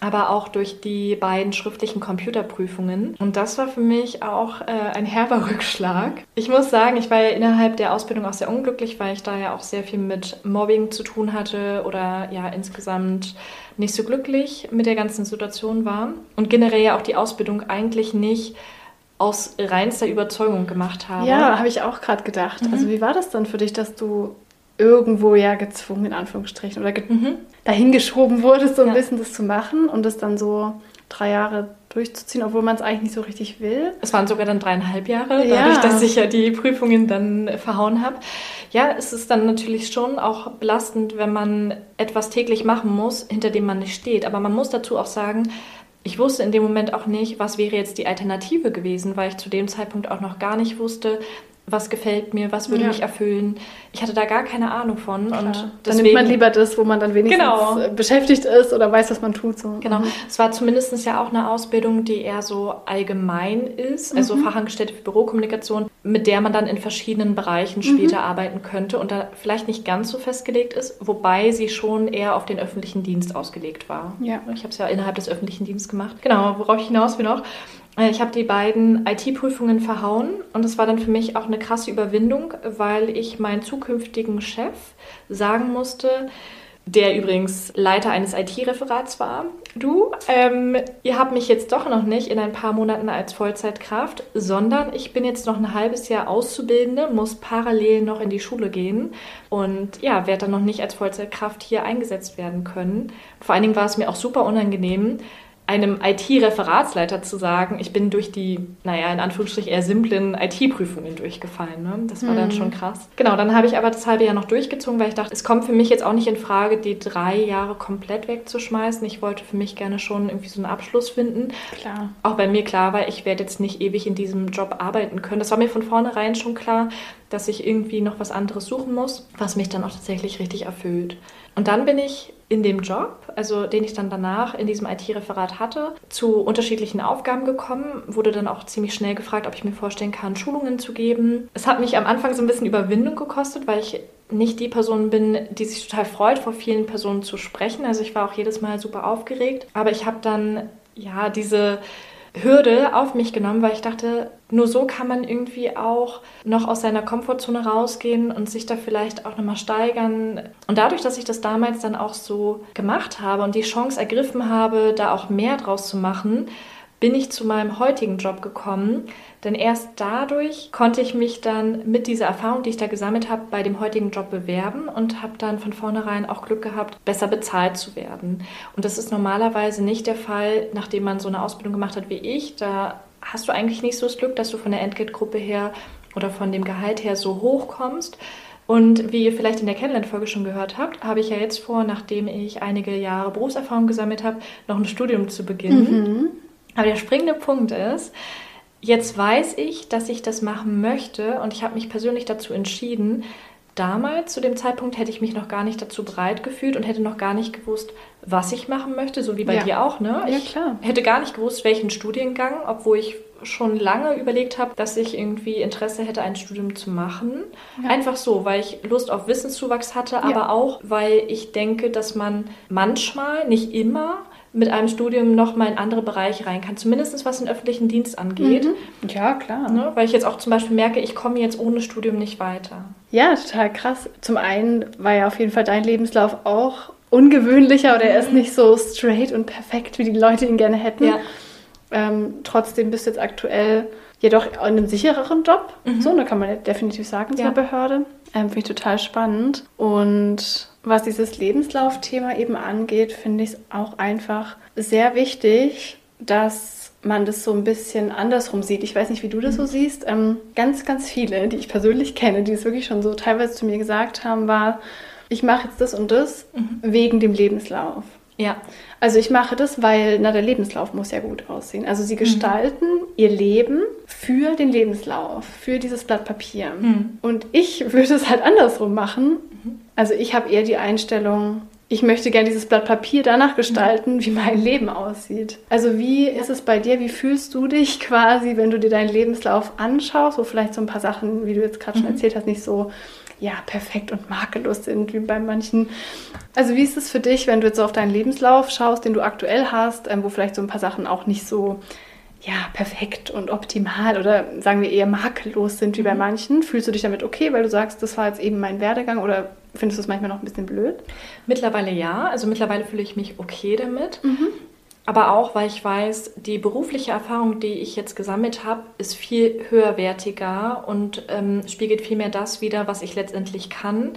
aber auch durch die beiden schriftlichen Computerprüfungen. Und das war für mich auch äh, ein herber Rückschlag. Ich muss sagen, ich war ja innerhalb der Ausbildung auch sehr unglücklich, weil ich da ja auch sehr viel mit Mobbing zu tun hatte oder ja insgesamt nicht so glücklich mit der ganzen Situation war. Und generell ja auch die Ausbildung eigentlich nicht aus reinster Überzeugung gemacht habe. Ja, habe ich auch gerade gedacht. Mhm. Also wie war das dann für dich, dass du irgendwo ja gezwungen, in Anführungsstrichen, oder mhm. dahin geschoben wurdest, so ein ja. bisschen das zu machen und das dann so drei Jahre durchzuziehen, obwohl man es eigentlich nicht so richtig will. Es waren sogar dann dreieinhalb Jahre, ja. dadurch, dass ich ja die Prüfungen dann verhauen habe. Ja, es ist dann natürlich schon auch belastend, wenn man etwas täglich machen muss, hinter dem man nicht steht. Aber man muss dazu auch sagen, ich wusste in dem Moment auch nicht, was wäre jetzt die Alternative gewesen, weil ich zu dem Zeitpunkt auch noch gar nicht wusste, was gefällt mir, was würde ja. mich erfüllen. Ich hatte da gar keine Ahnung von. Klar. Und deswegen, dann nimmt man lieber das, wo man dann wenigstens genau. beschäftigt ist oder weiß, was man tut. So. Genau. Mhm. Es war zumindest ja auch eine Ausbildung, die eher so allgemein ist, also mhm. Fachangestellte für Bürokommunikation, mit der man dann in verschiedenen Bereichen mhm. später mhm. arbeiten könnte und da vielleicht nicht ganz so festgelegt ist, wobei sie schon eher auf den öffentlichen Dienst ausgelegt war. Ja. Ich habe es ja innerhalb des öffentlichen Dienstes gemacht. Genau, worauf ich hinaus will noch. Äh, ich habe die beiden IT-Prüfungen verhauen und es war dann für mich auch eine krasse Überwindung, weil ich meinen zukünftigen Chef sagen musste, der übrigens Leiter eines IT-Referats war. Du, ähm, ihr habt mich jetzt doch noch nicht in ein paar Monaten als Vollzeitkraft, sondern ich bin jetzt noch ein halbes Jahr Auszubildende, muss parallel noch in die Schule gehen und ja, werde dann noch nicht als Vollzeitkraft hier eingesetzt werden können. Vor allen Dingen war es mir auch super unangenehm, einem IT-Referatsleiter zu sagen, ich bin durch die, naja, in Anführungsstrichen eher simplen IT-Prüfungen durchgefallen. Ne? Das war mhm. dann schon krass. Genau, dann habe ich aber das halbe Jahr noch durchgezogen, weil ich dachte, es kommt für mich jetzt auch nicht in Frage, die drei Jahre komplett wegzuschmeißen. Ich wollte für mich gerne schon irgendwie so einen Abschluss finden. Klar. Auch bei mir klar war, ich werde jetzt nicht ewig in diesem Job arbeiten können. Das war mir von vornherein schon klar, dass ich irgendwie noch was anderes suchen muss, was mich dann auch tatsächlich richtig erfüllt. Und dann bin ich in dem Job, also den ich dann danach in diesem IT-Referat hatte, zu unterschiedlichen Aufgaben gekommen, wurde dann auch ziemlich schnell gefragt, ob ich mir vorstellen kann, Schulungen zu geben. Es hat mich am Anfang so ein bisschen Überwindung gekostet, weil ich nicht die Person bin, die sich total freut, vor vielen Personen zu sprechen. Also ich war auch jedes Mal super aufgeregt, aber ich habe dann ja diese Hürde auf mich genommen, weil ich dachte, nur so kann man irgendwie auch noch aus seiner Komfortzone rausgehen und sich da vielleicht auch nochmal steigern. Und dadurch, dass ich das damals dann auch so gemacht habe und die Chance ergriffen habe, da auch mehr draus zu machen, bin ich zu meinem heutigen Job gekommen. Denn erst dadurch konnte ich mich dann mit dieser Erfahrung, die ich da gesammelt habe, bei dem heutigen Job bewerben und habe dann von vornherein auch Glück gehabt, besser bezahlt zu werden. Und das ist normalerweise nicht der Fall, nachdem man so eine Ausbildung gemacht hat wie ich. Da hast du eigentlich nicht so das Glück, dass du von der Entgeltgruppe her oder von dem Gehalt her so hoch kommst. Und wie ihr vielleicht in der Kennenlernfolge schon gehört habt, habe ich ja jetzt vor, nachdem ich einige Jahre Berufserfahrung gesammelt habe, noch ein Studium zu beginnen. Mhm. Aber der springende Punkt ist, jetzt weiß ich, dass ich das machen möchte und ich habe mich persönlich dazu entschieden. Damals, zu dem Zeitpunkt, hätte ich mich noch gar nicht dazu bereit gefühlt und hätte noch gar nicht gewusst, was ich machen möchte, so wie bei ja. dir auch, ne? Ja, klar. Ich hätte gar nicht gewusst, welchen Studiengang, obwohl ich schon lange überlegt habe, dass ich irgendwie Interesse hätte, ein Studium zu machen. Ja. Einfach so, weil ich Lust auf Wissenszuwachs hatte, aber auch, weil ich denke, dass man manchmal, nicht immer, mit einem Studium noch mal in andere Bereiche rein kann, zumindest was den öffentlichen Dienst angeht. Mhm. Ja, klar. Ne? Weil ich jetzt auch zum Beispiel merke, ich komme jetzt ohne Studium nicht weiter. Ja, total krass. Zum einen war ja auf jeden Fall dein Lebenslauf auch ungewöhnlicher oder er ist mhm. nicht so straight und perfekt, wie die Leute ihn gerne hätten. Ja. Ähm, trotzdem bist du jetzt aktuell jedoch in einem sichereren Job. Mhm. So, da kann man ja definitiv sagen, zur ja. Behörde. Ähm, Finde ich total spannend. Und was dieses Lebenslaufthema eben angeht, finde ich es auch einfach sehr wichtig, dass man das so ein bisschen andersrum sieht. Ich weiß nicht, wie du das so mhm. siehst. Ähm, ganz, ganz viele, die ich persönlich kenne, die es wirklich schon so teilweise zu mir gesagt haben, war, ich mache jetzt das und das mhm. wegen dem Lebenslauf. Ja. Also ich mache das, weil na, der Lebenslauf muss ja gut aussehen. Also sie mhm. gestalten mhm. ihr Leben für den Lebenslauf, für dieses Blatt Papier. Mhm. Und ich würde es halt andersrum machen. Mhm. Also ich habe eher die Einstellung, ich möchte gerne dieses Blatt Papier danach gestalten, mhm. wie mein Leben aussieht. Also wie ist es bei dir? Wie fühlst du dich quasi, wenn du dir deinen Lebenslauf anschaust, wo vielleicht so ein paar Sachen, wie du jetzt gerade schon mhm. erzählt hast, nicht so ja, perfekt und makellos sind, wie bei manchen. Also wie ist es für dich, wenn du jetzt so auf deinen Lebenslauf schaust, den du aktuell hast, ähm, wo vielleicht so ein paar Sachen auch nicht so ja, perfekt und optimal oder sagen wir eher makellos sind wie bei mhm. manchen? Fühlst du dich damit okay, weil du sagst, das war jetzt eben mein Werdegang oder findest du es manchmal noch ein bisschen blöd? Mittlerweile ja, also mittlerweile fühle ich mich okay damit. Mhm. Aber auch, weil ich weiß, die berufliche Erfahrung, die ich jetzt gesammelt habe, ist viel höherwertiger und ähm, spiegelt viel mehr das wider, was ich letztendlich kann.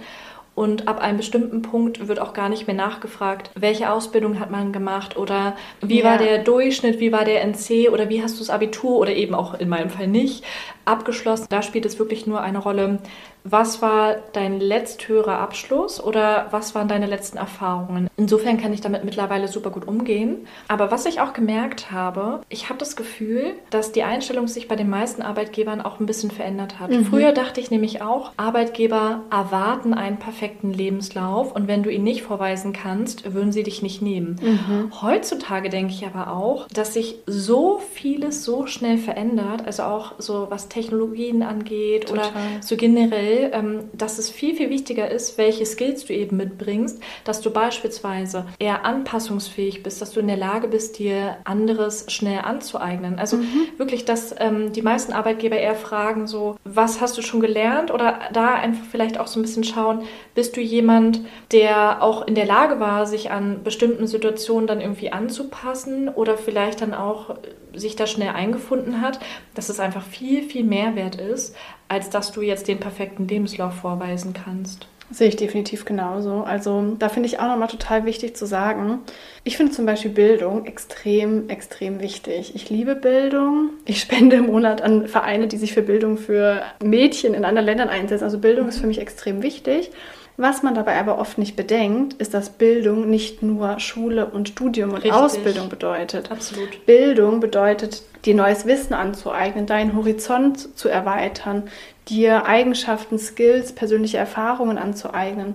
Und ab einem bestimmten Punkt wird auch gar nicht mehr nachgefragt, welche Ausbildung hat man gemacht oder wie ja. war der Durchschnitt, wie war der NC oder wie hast du das Abitur oder eben auch in meinem Fall nicht abgeschlossen. Da spielt es wirklich nur eine Rolle, was war dein letzthöherer Abschluss oder was waren deine letzten Erfahrungen? Insofern kann ich damit mittlerweile super gut umgehen. Aber was ich auch gemerkt habe, ich habe das Gefühl, dass die Einstellung sich bei den meisten Arbeitgebern auch ein bisschen verändert hat. Mhm. Früher dachte ich nämlich auch, Arbeitgeber erwarten einen perfekten Lebenslauf und wenn du ihn nicht vorweisen kannst, würden sie dich nicht nehmen. Mhm. Heutzutage denke ich aber auch, dass sich so vieles so schnell verändert, also auch so was Technologien angeht Total. oder so generell ähm, dass es viel, viel wichtiger ist, welche Skills du eben mitbringst, dass du beispielsweise eher anpassungsfähig bist, dass du in der Lage bist, dir anderes schnell anzueignen. Also mhm. wirklich, dass ähm, die meisten Arbeitgeber eher fragen, so, was hast du schon gelernt? Oder da einfach vielleicht auch so ein bisschen schauen, bist du jemand, der auch in der Lage war, sich an bestimmten Situationen dann irgendwie anzupassen oder vielleicht dann auch sich da schnell eingefunden hat, dass es einfach viel, viel mehr wert ist, als dass du jetzt den perfekten Lebenslauf vorweisen kannst. Sehe ich definitiv genauso. Also da finde ich auch nochmal total wichtig zu sagen, ich finde zum Beispiel Bildung extrem, extrem wichtig. Ich liebe Bildung. Ich spende im Monat an Vereine, die sich für Bildung für Mädchen in anderen Ländern einsetzen. Also Bildung ist für mich extrem wichtig. Was man dabei aber oft nicht bedenkt, ist, dass Bildung nicht nur Schule und Studium und Richtig. Ausbildung bedeutet. Absolut. Bildung bedeutet, dir neues Wissen anzueignen, deinen Horizont zu erweitern, dir Eigenschaften, Skills, persönliche Erfahrungen anzueignen.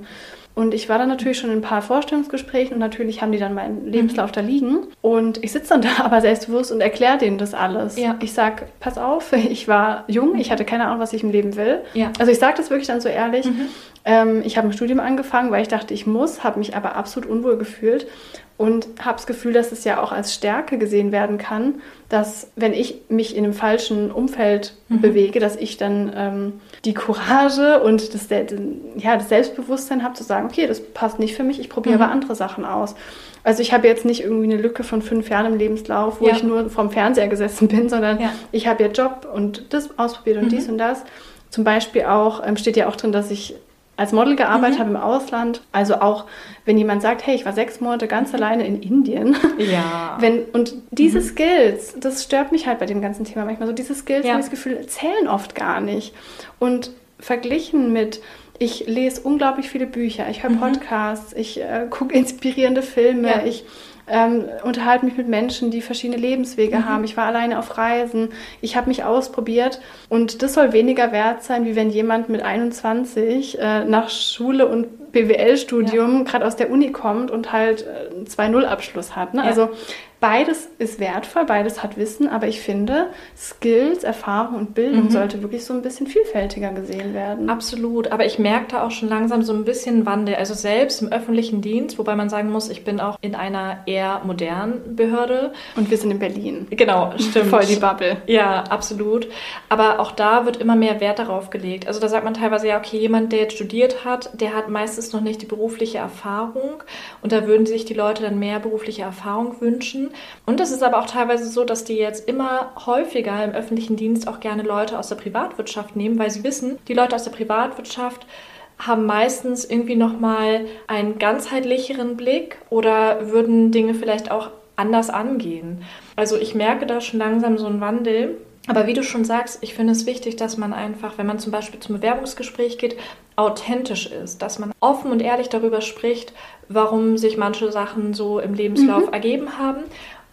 Und ich war dann natürlich schon in ein paar Vorstellungsgesprächen und natürlich haben die dann meinen Lebenslauf mhm. da liegen. Und ich sitze dann da aber selbstbewusst und erkläre denen das alles. Ja. Ich sage, pass auf, ich war jung, ich hatte keine Ahnung, was ich im Leben will. Ja. Also ich sage das wirklich dann so ehrlich. Mhm. Ähm, ich habe ein Studium angefangen, weil ich dachte, ich muss, habe mich aber absolut unwohl gefühlt und habe das Gefühl, dass es ja auch als Stärke gesehen werden kann, dass wenn ich mich in einem falschen Umfeld mhm. bewege, dass ich dann ähm, die Courage und das, ja, das Selbstbewusstsein habe zu sagen, okay, das passt nicht für mich, ich probiere mhm. aber andere Sachen aus. Also ich habe jetzt nicht irgendwie eine Lücke von fünf Jahren im Lebenslauf, wo ja. ich nur vorm Fernseher gesessen bin, sondern ja. ich habe ja Job und das ausprobiert und mhm. dies und das. Zum Beispiel auch, ähm, steht ja auch drin, dass ich als Model gearbeitet mhm. habe im Ausland. Also auch, wenn jemand sagt, hey, ich war sechs Monate ganz alleine in Indien. Ja. Wenn, und diese mhm. Skills, das stört mich halt bei dem ganzen Thema manchmal. So diese Skills, ja. habe ich das Gefühl, zählen oft gar nicht. Und verglichen mit, ich lese unglaublich viele Bücher, ich höre mhm. Podcasts, ich äh, gucke inspirierende Filme, ja. ich ähm, unterhalte mich mit Menschen, die verschiedene Lebenswege mhm. haben. Ich war alleine auf Reisen, ich habe mich ausprobiert und das soll weniger wert sein, wie wenn jemand mit 21 äh, nach Schule und BWL-Studium ja. gerade aus der Uni kommt und halt äh, einen 2-0-Abschluss hat. Ne? Ja. Also beides ist wertvoll, beides hat Wissen, aber ich finde, Skills, Erfahrung und Bildung mhm. sollte wirklich so ein bisschen vielfältiger gesehen werden. Absolut, aber ich merke da auch schon langsam so ein bisschen Wandel. Also selbst im öffentlichen Dienst, wobei man sagen muss, ich bin auch in einer eher modernen Behörde. Und wir sind in Berlin. Genau, stimmt. Voll die Bubble. Ja, absolut. Aber auch da wird immer mehr Wert darauf gelegt. Also da sagt man teilweise, ja, okay, jemand, der jetzt studiert hat, der hat meistens noch nicht die berufliche Erfahrung und da würden sich die Leute dann mehr berufliche Erfahrung wünschen. Und es ist aber auch teilweise so, dass die jetzt immer häufiger im öffentlichen Dienst auch gerne Leute aus der Privatwirtschaft nehmen, weil sie wissen, die Leute aus der Privatwirtschaft haben meistens irgendwie nochmal einen ganzheitlicheren Blick oder würden Dinge vielleicht auch anders angehen. Also ich merke da schon langsam so einen Wandel. Aber wie du schon sagst, ich finde es wichtig, dass man einfach, wenn man zum Beispiel zum Bewerbungsgespräch geht, authentisch ist, dass man offen und ehrlich darüber spricht, warum sich manche Sachen so im Lebenslauf mhm. ergeben haben.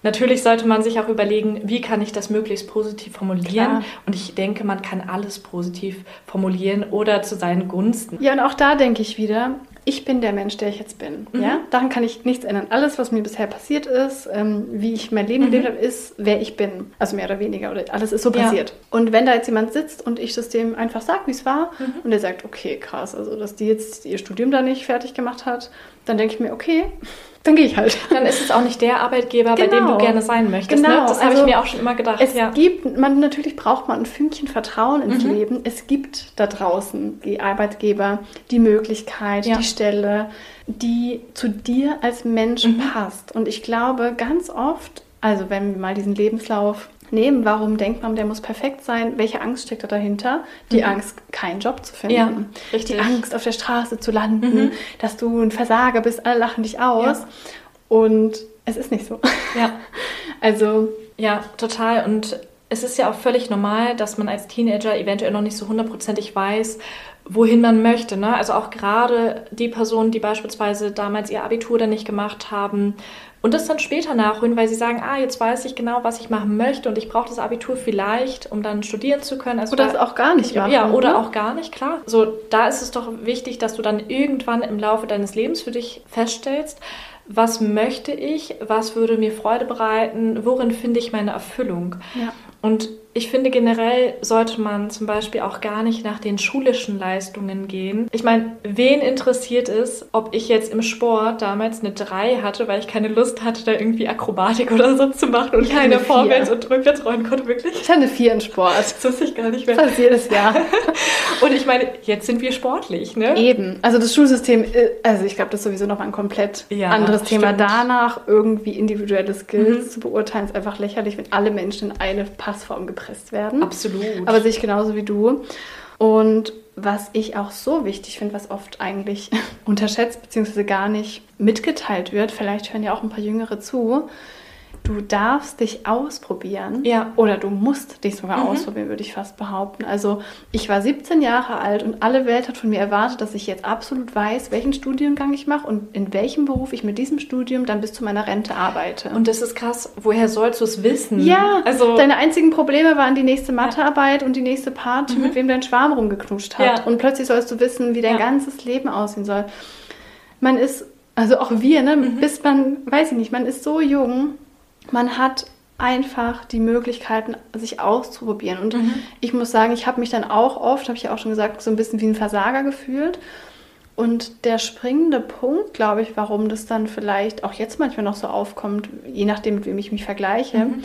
Natürlich sollte man sich auch überlegen, wie kann ich das möglichst positiv formulieren. Klar. Und ich denke, man kann alles positiv formulieren oder zu seinen Gunsten. Ja, und auch da denke ich wieder, ich bin der Mensch, der ich jetzt bin. Mhm. Ja? Daran kann ich nichts ändern. Alles, was mir bisher passiert ist, ähm, wie ich mein Leben mhm. gelebt habe, ist, wer ich bin. Also mehr oder weniger. Oder alles ist so passiert. Ja. Und wenn da jetzt jemand sitzt und ich das dem einfach sage, wie es war, mhm. und der sagt, okay, krass, also dass die jetzt ihr Studium da nicht fertig gemacht hat, dann denke ich mir, okay, dann gehe ich halt. Dann ist es auch nicht der Arbeitgeber, genau. bei dem du genau. gerne sein möchtest. Ne? Genau. Ne? Das habe ich also mir auch schon immer gedacht. Es ja. gibt, man natürlich braucht man ein Fünkchen Vertrauen ins mhm. Leben. Es gibt da draußen die Arbeitgeber, die Möglichkeit, ja. die Stelle, die zu dir als Mensch mhm. passt. Und ich glaube, ganz oft, also wenn wir mal diesen Lebenslauf nehmen, warum denkt man, der muss perfekt sein? Welche Angst steckt da dahinter? Die mhm. Angst, keinen Job zu finden. Ja, richtig. Die Angst, auf der Straße zu landen, mhm. dass du ein Versager bist, alle lachen dich aus. Ja. Und es ist nicht so. Ja. Also. Ja, total. Und es ist ja auch völlig normal, dass man als Teenager eventuell noch nicht so hundertprozentig weiß, wohin man möchte. Ne? Also auch gerade die Personen, die beispielsweise damals ihr Abitur dann nicht gemacht haben und das dann später nachholen, weil sie sagen, ah, jetzt weiß ich genau, was ich machen möchte und ich brauche das Abitur vielleicht, um dann studieren zu können. Also oder es auch gar nicht machen. Ja, oder, oder auch gar nicht, klar. So, da ist es doch wichtig, dass du dann irgendwann im Laufe deines Lebens für dich feststellst, was möchte ich, was würde mir Freude bereiten, worin finde ich meine Erfüllung. Ja. Und ich finde generell sollte man zum Beispiel auch gar nicht nach den schulischen Leistungen gehen. Ich meine, wen interessiert es, ob ich jetzt im Sport damals eine 3 hatte, weil ich keine Lust hatte, da irgendwie Akrobatik oder so zu machen und keine Vorwärts- und Rückwärtsrollen konnte, wirklich? Ich hatte eine 4 in Sport. Das wusste ich gar nicht mehr. Fast jedes Jahr. und ich meine, jetzt sind wir sportlich, ne? Eben. Also das Schulsystem, äh, also ich glaube, das ist sowieso nochmal ein komplett ja, anderes stimmt. Thema. Danach irgendwie individuelle Skills mhm. zu beurteilen, ist einfach lächerlich, wenn alle Menschen in eine Passform gepresst gepresst werden. Absolut. Aber sehe ich genauso wie du. Und was ich auch so wichtig finde, was oft eigentlich unterschätzt bzw. gar nicht mitgeteilt wird, vielleicht hören ja auch ein paar Jüngere zu, du darfst dich ausprobieren. Ja. Oder du musst dich sogar mhm. ausprobieren, würde ich fast behaupten. Also ich war 17 Jahre alt und alle Welt hat von mir erwartet, dass ich jetzt absolut weiß, welchen Studiengang ich mache und in welchem Beruf ich mit diesem Studium dann bis zu meiner Rente arbeite. Und das ist krass. Woher sollst du es wissen? Ja, also deine einzigen Probleme waren die nächste Mathearbeit und die nächste Party, mhm. mit wem dein Schwarm rumgeknutscht hat. Ja. Und plötzlich sollst du wissen, wie dein ja. ganzes Leben aussehen soll. Man ist, also auch wir, ne, mhm. bis man, weiß ich nicht, man ist so jung man hat einfach die Möglichkeiten, sich auszuprobieren. Und mhm. ich muss sagen, ich habe mich dann auch oft, habe ich ja auch schon gesagt, so ein bisschen wie ein Versager gefühlt. Und der springende Punkt, glaube ich, warum das dann vielleicht auch jetzt manchmal noch so aufkommt, je nachdem, mit wem ich mich vergleiche, mhm.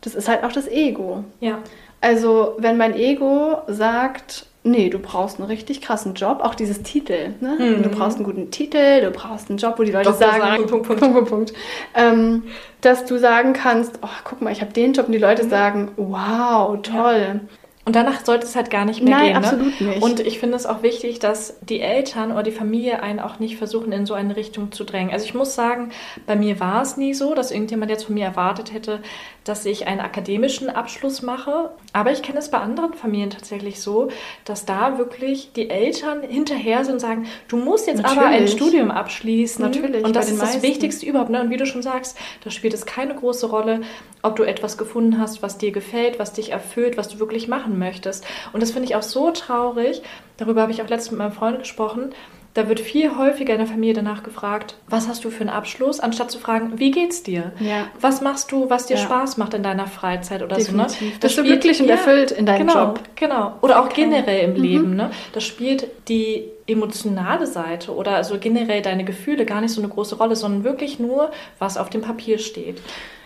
das ist halt auch das Ego. Ja. Also, wenn mein Ego sagt, Nee, du brauchst einen richtig krassen Job, auch dieses Titel. Ne? Mhm. Du brauchst einen guten Titel, du brauchst einen Job, wo die Leute Doktor sagen, sagen Punkt, Punkt, Punkt, Punkt. Ähm, dass du sagen kannst, oh, guck mal, ich habe den Job und die Leute mhm. sagen, wow, toll. Ja. Und danach sollte es halt gar nicht mehr Nein, gehen. Nein, absolut ne? nicht. Und ich finde es auch wichtig, dass die Eltern oder die Familie einen auch nicht versuchen, in so eine Richtung zu drängen. Also ich muss sagen, bei mir war es nie so, dass irgendjemand jetzt von mir erwartet hätte, dass ich einen akademischen Abschluss mache. Aber ich kenne es bei anderen Familien tatsächlich so, dass da wirklich die Eltern hinterher sind und sagen, du musst jetzt Natürlich. aber ein Studium abschließen. Natürlich. Und das ist meisten. das Wichtigste überhaupt. Ne? Und wie du schon sagst, da spielt es keine große Rolle, ob du etwas gefunden hast, was dir gefällt, was dich erfüllt, was du wirklich machen möchtest. Und das finde ich auch so traurig. Darüber habe ich auch letztens mit meinem Freund gesprochen. Da wird viel häufiger in der Familie danach gefragt, was hast du für einen Abschluss, anstatt zu fragen, wie geht's dir? Ja. Was machst du, was dir ja. Spaß macht in deiner Freizeit oder Definitiv. so. Ne? Das Bist du glücklich und erfüllt in deinem genau, Job. Genau. Oder auch okay. generell im mhm. Leben. Ne? Das spielt die emotionale Seite oder also generell deine Gefühle gar nicht so eine große Rolle, sondern wirklich nur, was auf dem Papier steht.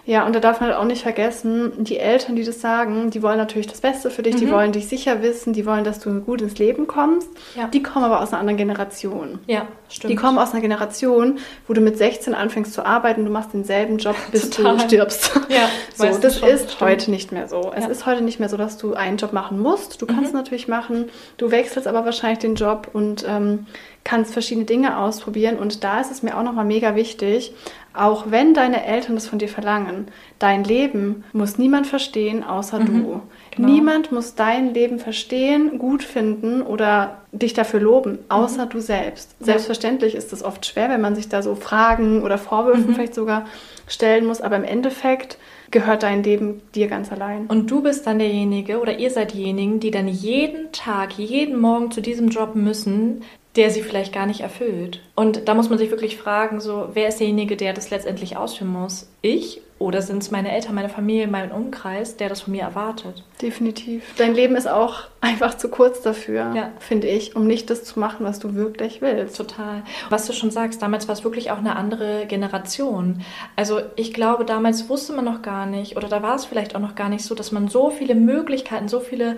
Ja, und da darf man halt auch nicht vergessen, die Eltern, die das sagen, die wollen natürlich das Beste für dich, mhm. die wollen dich sicher wissen, die wollen, dass du gut ins Leben kommst. Ja. Die kommen aber aus einer anderen Generation. Ja, stimmt. Die kommen aus einer Generation, wo du mit 16 anfängst zu arbeiten, du machst denselben Job, bis du stirbst. Ja, so, das schon, ist stimmt. heute nicht mehr so. Es ja. ist heute nicht mehr so, dass du einen Job machen musst. Du kannst mhm. es natürlich machen, du wechselst aber wahrscheinlich den Job und ähm, kannst verschiedene Dinge ausprobieren. Und da ist es mir auch nochmal mega wichtig, auch wenn deine Eltern das von dir verlangen, dein Leben muss niemand verstehen, außer mhm, du. Genau. Niemand muss dein Leben verstehen, gut finden oder dich dafür loben, außer mhm. du selbst. Selbstverständlich ist es oft schwer, wenn man sich da so Fragen oder Vorwürfe mhm. vielleicht sogar stellen muss, aber im Endeffekt gehört dein Leben dir ganz allein. Und du bist dann derjenige oder ihr seid diejenigen, die dann jeden Tag, jeden Morgen zu diesem Job müssen, der sie vielleicht gar nicht erfüllt. Und da muss man sich wirklich fragen, so, wer ist derjenige, der das letztendlich ausführen muss? Ich Oder sind es meine Eltern, meine Familie, mein Umkreis, der das von mir erwartet? Definitiv. Dein Leben ist auch einfach zu kurz dafür, ja. finde ich, um nicht das zu machen, was du wirklich willst. Total. Was du schon sagst, damals war es wirklich auch eine andere Generation. Also ich glaube, damals wusste man noch gar nicht, oder da war es vielleicht auch noch gar nicht so, dass man so viele Möglichkeiten, so viele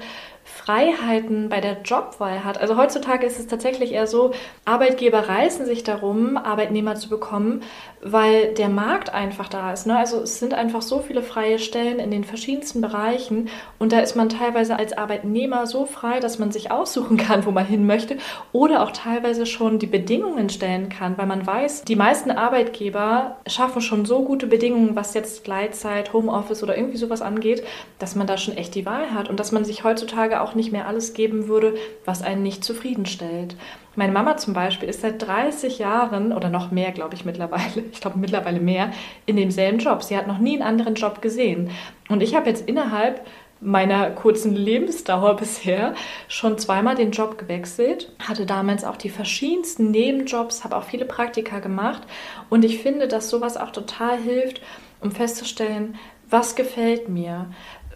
Freiheiten bei der Jobwahl hat. Also heutzutage ist es tatsächlich eher so, Arbeitgeber reißen sich darum, Arbeitnehmer zu bekommen, weil der Markt einfach da ist. Ne? Also es sind einfach so viele freie Stellen in den verschiedensten Bereichen und da ist man teilweise als Arbeitnehmer so frei, dass man sich aussuchen kann, wo man hin möchte oder auch teilweise schon die Bedingungen stellen kann, weil man weiß, die meisten Arbeitgeber schaffen schon so gute Bedingungen, was jetzt Gleitzeit, Homeoffice oder irgendwie sowas angeht, dass man da schon echt die Wahl hat und dass man sich heutzutage auch nicht mehr alles geben würde, was einen nicht zufriedenstellt. Meine Mama zum Beispiel ist seit 30 Jahren oder noch mehr, glaube ich, mittlerweile, ich glaube mittlerweile mehr, in demselben Job. Sie hat noch nie einen anderen Job gesehen. Und ich habe jetzt innerhalb meiner kurzen Lebensdauer bisher schon zweimal den Job gewechselt, hatte damals auch die verschiedensten Nebenjobs, habe auch viele Praktika gemacht und ich finde, dass sowas auch total hilft, um festzustellen, was gefällt mir,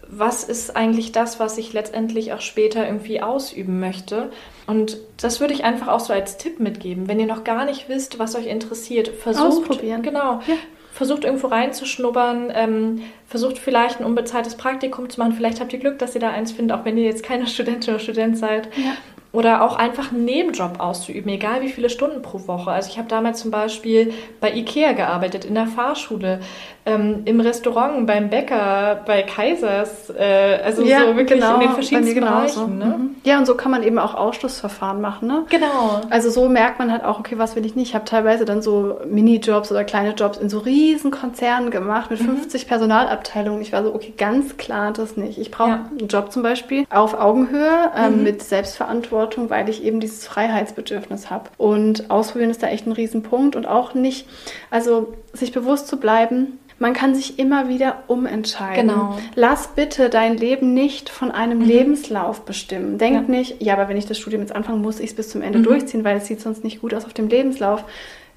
was ist eigentlich das, was ich letztendlich auch später irgendwie ausüben möchte. Und das würde ich einfach auch so als Tipp mitgeben. Wenn ihr noch gar nicht wisst, was euch interessiert, versucht, Ausprobieren. Genau, ja. versucht irgendwo reinzuschnuppern, ähm, versucht vielleicht ein unbezahltes Praktikum zu machen. Vielleicht habt ihr Glück, dass ihr da eins findet, auch wenn ihr jetzt keine Studentin oder Student seid. Ja. Oder auch einfach einen Nebenjob auszuüben, egal wie viele Stunden pro Woche. Also ich habe damals zum Beispiel bei Ikea gearbeitet, in der Fahrschule ähm, im Restaurant, beim Bäcker, bei Kaisers, äh, also ja, so wirklich genau, in den verschiedensten Bereichen. Ne? Mhm. Ja, und so kann man eben auch Ausschlussverfahren machen. Ne? Genau. Also so merkt man halt auch, okay, was will ich nicht. Ich habe teilweise dann so Minijobs oder kleine Jobs in so riesen Konzernen gemacht mit mhm. 50 Personalabteilungen. Ich war so, okay, ganz klar das nicht. Ich brauche ja. einen Job zum Beispiel auf Augenhöhe ähm, mhm. mit Selbstverantwortung, weil ich eben dieses Freiheitsbedürfnis habe. Und ausprobieren ist da echt ein Riesenpunkt und auch nicht, also sich bewusst zu bleiben, man kann sich immer wieder umentscheiden. Genau. Lass bitte dein Leben nicht von einem mhm. Lebenslauf bestimmen. Denk ja. nicht, ja, aber wenn ich das Studium jetzt anfange, muss ich es bis zum Ende mhm. durchziehen, weil es sieht sonst nicht gut aus auf dem Lebenslauf.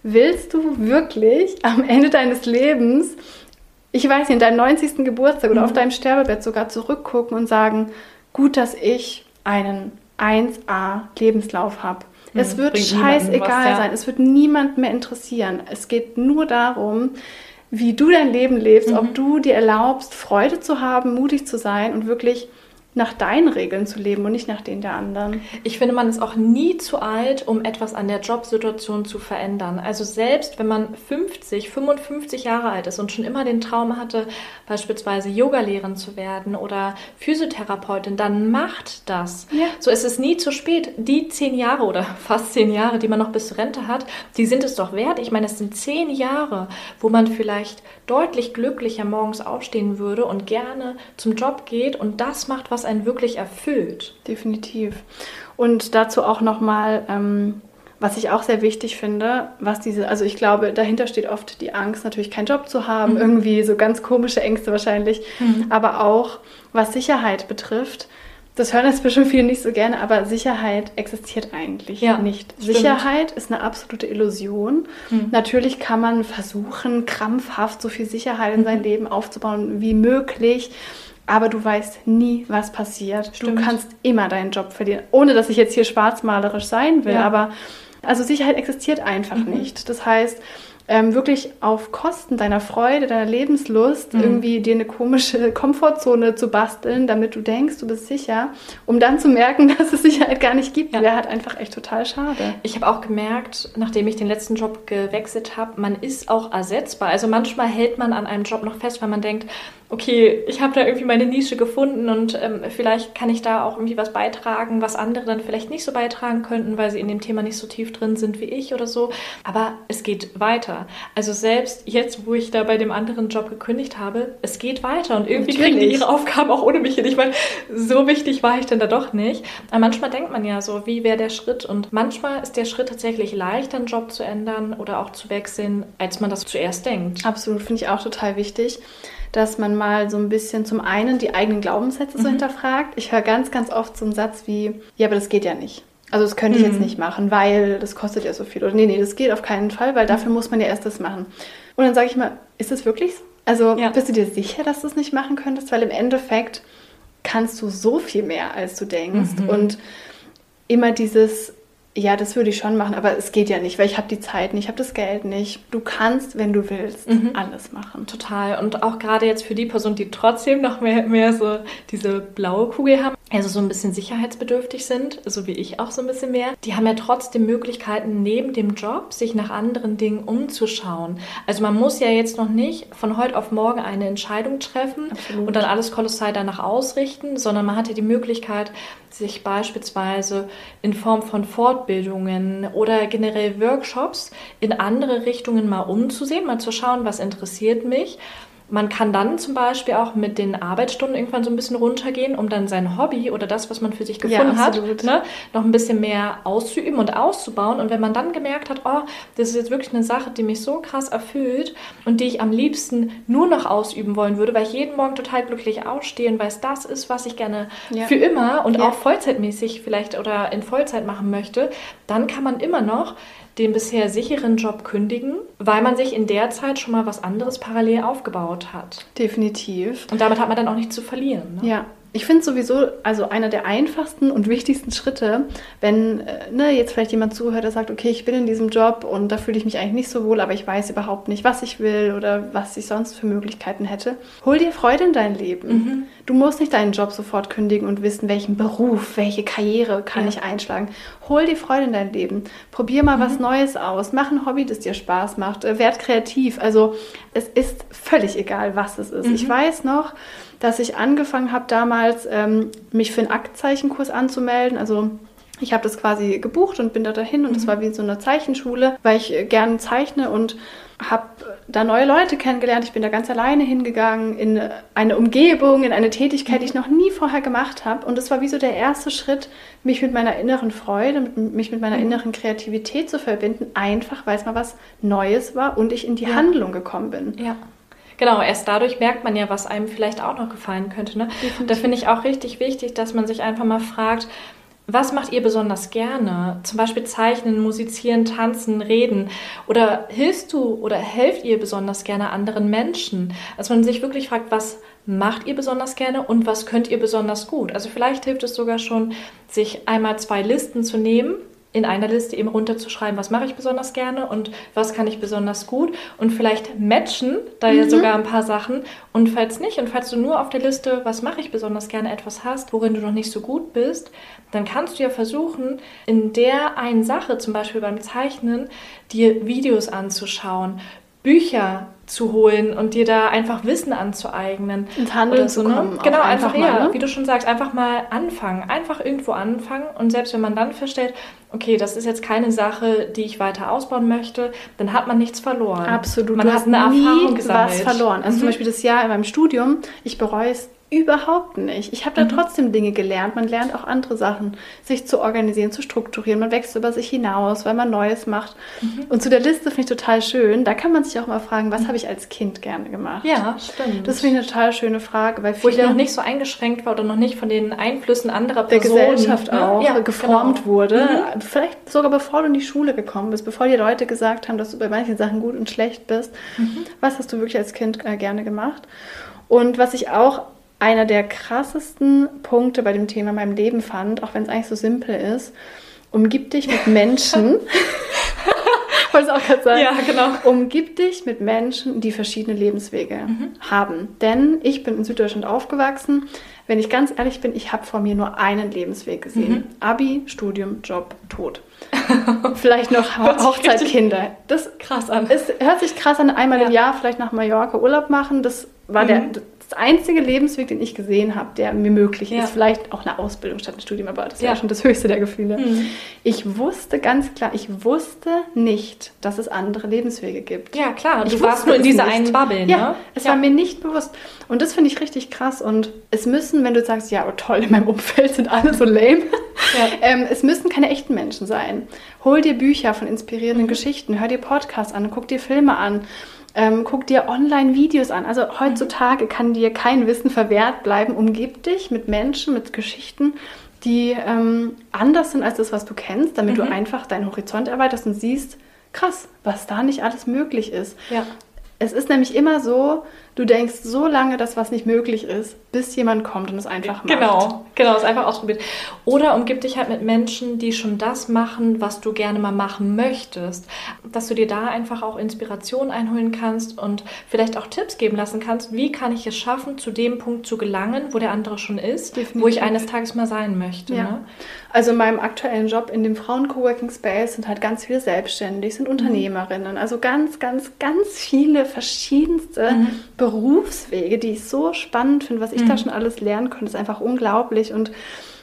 Willst du wirklich am Ende deines Lebens, ich weiß nicht, in deinem 90. Geburtstag oder mhm. auf deinem Sterbebett sogar zurückgucken und sagen, gut, dass ich einen 1a Lebenslauf habe. Es mhm. wird scheißegal ja. sein. Es wird niemand mehr interessieren. Es geht nur darum, wie du dein Leben lebst, mhm. ob du dir erlaubst, Freude zu haben, mutig zu sein und wirklich nach deinen Regeln zu leben und nicht nach denen der anderen. Ich finde, man ist auch nie zu alt, um etwas an der Jobsituation zu verändern. Also selbst wenn man 50, 55 Jahre alt ist und schon immer den Traum hatte, beispielsweise Yogalehrerin zu werden oder Physiotherapeutin, dann macht das. Ja. So ist es nie zu spät. Die zehn Jahre oder fast zehn Jahre, die man noch bis zur Rente hat, die sind es doch wert. Ich meine, es sind zehn Jahre, wo man vielleicht deutlich glücklicher morgens aufstehen würde und gerne zum Job geht und das macht, was einen wirklich erfüllt. Definitiv. Und dazu auch nochmal, ähm, was ich auch sehr wichtig finde, was diese, also ich glaube, dahinter steht oft die Angst, natürlich keinen Job zu haben, mhm. irgendwie so ganz komische Ängste wahrscheinlich, mhm. aber auch was Sicherheit betrifft. Das hören jetzt bestimmt viele nicht so gerne, aber Sicherheit existiert eigentlich ja, nicht. Stimmt. Sicherheit ist eine absolute Illusion. Mhm. Natürlich kann man versuchen, krampfhaft so viel Sicherheit in sein mhm. Leben aufzubauen wie möglich aber du weißt nie, was passiert. Stimmt. Du kannst immer deinen Job verlieren, ohne dass ich jetzt hier schwarzmalerisch sein will, ja. aber also Sicherheit existiert einfach mhm. nicht. Das heißt, ähm, wirklich auf Kosten deiner Freude, deiner Lebenslust mhm. irgendwie dir eine komische Komfortzone zu basteln, damit du denkst, du bist sicher, um dann zu merken, dass es Sicherheit gar nicht gibt, ja. wäre halt einfach echt total schade. Ich habe auch gemerkt, nachdem ich den letzten Job gewechselt habe, man ist auch ersetzbar. Also manchmal hält man an einem Job noch fest, weil man denkt, okay, ich habe da irgendwie meine Nische gefunden und ähm, vielleicht kann ich da auch irgendwie was beitragen, was andere dann vielleicht nicht so beitragen könnten, weil sie in dem Thema nicht so tief drin sind wie ich oder so. Aber es geht weiter. Also selbst jetzt, wo ich da bei dem anderen Job gekündigt habe, es geht weiter und irgendwie Natürlich. kriegen die ihre Aufgaben auch ohne mich hin. Ich meine, so wichtig war ich denn da doch nicht. Aber manchmal denkt man ja so, wie wäre der Schritt? Und manchmal ist der Schritt tatsächlich leicht, einen Job zu ändern oder auch zu wechseln, als man das zuerst denkt. Absolut, finde ich auch total wichtig dass man mal so ein bisschen zum einen die eigenen Glaubenssätze mhm. so hinterfragt. Ich höre ganz, ganz oft so einen Satz wie, ja, aber das geht ja nicht. Also das könnte ich mhm. jetzt nicht machen, weil das kostet ja so viel. Oder nee, nee, das geht auf keinen Fall, weil dafür muss man ja erst das machen. Und dann sage ich mal, ist das wirklich so? Also ja. bist du dir sicher, dass du es nicht machen könntest? Weil im Endeffekt kannst du so viel mehr, als du denkst. Mhm. Und immer dieses, ja, das würde ich schon machen, aber es geht ja nicht, weil ich habe die Zeit nicht, ich habe das Geld nicht. Du kannst, wenn du willst, mhm. alles machen. Total. Und auch gerade jetzt für die Person, die trotzdem noch mehr, mehr so diese blaue Kugel haben, also so ein bisschen sicherheitsbedürftig sind, so wie ich auch so ein bisschen mehr, die haben ja trotzdem Möglichkeiten, neben dem Job sich nach anderen Dingen umzuschauen. Also man muss ja jetzt noch nicht von heute auf morgen eine Entscheidung treffen Absolut. und dann alles kolossal danach ausrichten, sondern man hat ja die Möglichkeit, sich beispielsweise in Form von Fortbildungen oder generell Workshops in andere Richtungen mal umzusehen, mal zu schauen, was interessiert mich man kann dann zum Beispiel auch mit den Arbeitsstunden irgendwann so ein bisschen runtergehen, um dann sein Hobby oder das, was man für sich gefunden ja, hat, ne, noch ein bisschen mehr auszuüben und auszubauen. Und wenn man dann gemerkt hat, oh, das ist jetzt wirklich eine Sache, die mich so krass erfüllt und die ich am liebsten nur noch ausüben wollen würde, weil ich jeden Morgen total glücklich aufstehe und weiß, das ist, was ich gerne ja. für immer und ja. auch vollzeitmäßig vielleicht oder in Vollzeit machen möchte, dann kann man immer noch den bisher sicheren Job kündigen, weil man sich in der Zeit schon mal was anderes parallel aufgebaut hat. Definitiv. Und damit hat man dann auch nichts zu verlieren. Ne? Ja, ich finde sowieso, also einer der einfachsten und wichtigsten Schritte, wenn äh, ne, jetzt vielleicht jemand zuhört, der sagt, okay, ich bin in diesem Job und da fühle ich mich eigentlich nicht so wohl, aber ich weiß überhaupt nicht, was ich will oder was ich sonst für Möglichkeiten hätte. Hol dir Freude in dein Leben. Mhm. Du musst nicht deinen Job sofort kündigen und wissen, welchen Beruf, welche Karriere kann ja. ich einschlagen. Hol dir Freude in dein Leben. Probier mal mhm. was Neues aus. Mach ein Hobby, das dir Spaß macht. Äh, werd kreativ. Also es ist völlig egal, was es ist. Mhm. Ich weiß noch, dass ich angefangen habe damals, ähm, mich für einen Aktzeichenkurs anzumelden. Also ich habe das quasi gebucht und bin da dahin und es mhm. war wie so eine Zeichenschule, weil ich äh, gerne zeichne und habe da neue Leute kennengelernt. Ich bin da ganz alleine hingegangen in eine Umgebung, in eine Tätigkeit, die ich noch nie vorher gemacht habe. Und es war wie so der erste Schritt, mich mit meiner inneren Freude, mich mit meiner mhm. inneren Kreativität zu verbinden, einfach weil es mal was Neues war und ich in die ja. Handlung gekommen bin. Ja. Genau, erst dadurch merkt man ja, was einem vielleicht auch noch gefallen könnte. Ne? Da finde ich auch richtig wichtig, dass man sich einfach mal fragt, was macht ihr besonders gerne? Zum Beispiel zeichnen, musizieren, tanzen, reden. Oder hilfst du oder helft ihr besonders gerne anderen Menschen? Dass man sich wirklich fragt, was macht ihr besonders gerne und was könnt ihr besonders gut? Also vielleicht hilft es sogar schon, sich einmal zwei Listen zu nehmen in einer Liste eben runterzuschreiben, was mache ich besonders gerne und was kann ich besonders gut und vielleicht matchen da mhm. ja sogar ein paar Sachen und falls nicht und falls du nur auf der Liste, was mache ich besonders gerne etwas hast, worin du noch nicht so gut bist, dann kannst du ja versuchen, in der einen Sache, zum Beispiel beim Zeichnen, dir Videos anzuschauen, Bücher zu holen und dir da einfach Wissen anzueignen. Ins Handeln so, zu ne? kommen. Ne? Genau, einfach, einfach mal, ja, ne? wie du schon sagst, einfach mal anfangen. Einfach irgendwo anfangen und selbst wenn man dann feststellt, okay, das ist jetzt keine Sache, die ich weiter ausbauen möchte, dann hat man nichts verloren. Absolut. Man du hat eine Erfahrung gesammelt. was verloren. Also mhm. zum Beispiel das Jahr in meinem Studium, ich bereue es Überhaupt nicht. Ich habe da mhm. trotzdem Dinge gelernt. Man lernt auch andere Sachen, sich zu organisieren, zu strukturieren. Man wächst über sich hinaus, weil man Neues macht. Mhm. Und zu der Liste finde ich total schön. Da kann man sich auch mal fragen, was mhm. habe ich als Kind gerne gemacht? Ja, stimmt. Das finde ich eine total schöne Frage. Weil Wo ich noch nicht so eingeschränkt war oder noch nicht von den Einflüssen anderer Personen der Gesellschaft ne? auch ja, geformt genau. wurde. Mhm. Vielleicht sogar bevor du in die Schule gekommen bist, bevor die Leute gesagt haben, dass du bei manchen Sachen gut und schlecht bist. Mhm. Was hast du wirklich als Kind äh, gerne gemacht? Und was ich auch einer der krassesten Punkte bei dem Thema in meinem Leben fand, auch wenn es eigentlich so simpel ist, umgib dich mit Menschen. Wollte es auch gerade sagen. Ja, genau. Umgib dich mit Menschen, die verschiedene Lebenswege mhm. haben. Denn ich bin in Süddeutschland aufgewachsen. Wenn ich ganz ehrlich bin, ich habe vor mir nur einen Lebensweg gesehen. Mhm. Abi, Studium, Job, Tod. vielleicht noch Hochzeit, Kinder. Das krass an. Es hört sich krass an, einmal ja. im Jahr vielleicht nach Mallorca Urlaub machen. Das war mhm. der der einzige Lebensweg, den ich gesehen habe, der mir möglich ja. ist. Vielleicht auch eine Ausbildung statt ein Studium, aber das ja. schon das höchste der Gefühle. Mhm. Ich wusste ganz klar, ich wusste nicht, dass es andere Lebenswege gibt. Ja, klar. Ich du warst nur in dieser nicht. einen Bubble, ne? Ja, es ja. war mir nicht bewusst. Und das finde ich richtig krass. Und es müssen, wenn du sagst, ja, oh toll, in meinem Umfeld sind alle so lame, ähm, es müssen keine echten Menschen sein. Hol dir Bücher von inspirierenden mhm. Geschichten, hör dir Podcasts an, guck dir Filme an. Ähm, guck dir Online-Videos an. Also heutzutage kann dir kein Wissen verwehrt bleiben. Umgib dich mit Menschen, mit Geschichten, die ähm, anders sind als das, was du kennst, damit mhm. du einfach deinen Horizont erweiterst und siehst, krass, was da nicht alles möglich ist. Ja. Es ist nämlich immer so, Du denkst so lange, dass was nicht möglich ist, bis jemand kommt und es einfach macht. Genau, genau, es einfach ausprobiert. Oder umgib dich halt mit Menschen, die schon das machen, was du gerne mal machen möchtest. Dass du dir da einfach auch Inspiration einholen kannst und vielleicht auch Tipps geben lassen kannst, wie kann ich es schaffen, zu dem Punkt zu gelangen, wo der andere schon ist, Definitiv. wo ich eines Tages mal sein möchte. Ja. Ne? Also in meinem aktuellen Job in dem Frauen-Coworking Space sind halt ganz viele selbstständig, sind mhm. Unternehmerinnen. Also ganz, ganz, ganz viele verschiedenste mhm. Berufswege, die ich so spannend finde, was ich mhm. da schon alles lernen konnte, ist einfach unglaublich. Und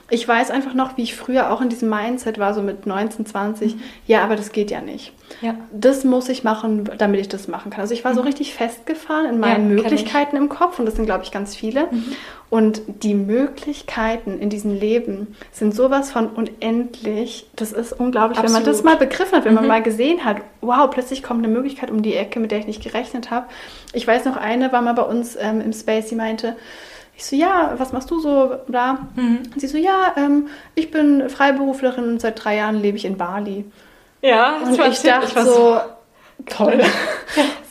ich weiß einfach noch, wie ich früher auch in diesem Mindset war, so mit 19, 20. Mhm. Ja, aber das geht ja nicht. Ja. Das muss ich machen, damit ich das machen kann. Also ich war mhm. so richtig festgefahren in meinen ja, Möglichkeiten im Kopf und das sind, glaube ich, ganz viele. Mhm. Und die Möglichkeiten in diesem Leben sind sowas von unendlich. Das ist unglaublich, Absolut. wenn man das mal begriffen hat, wenn man mhm. mal gesehen hat, wow, plötzlich kommt eine Möglichkeit um die Ecke, mit der ich nicht gerechnet habe. Ich weiß noch, eine war mal bei uns ähm, im Space, die meinte, ich so, ja, was machst du so da? Mhm. Sie so, ja, ähm, ich bin Freiberuflerin und seit drei Jahren lebe ich in Bali. Ja, und ich dachte ich so, toll.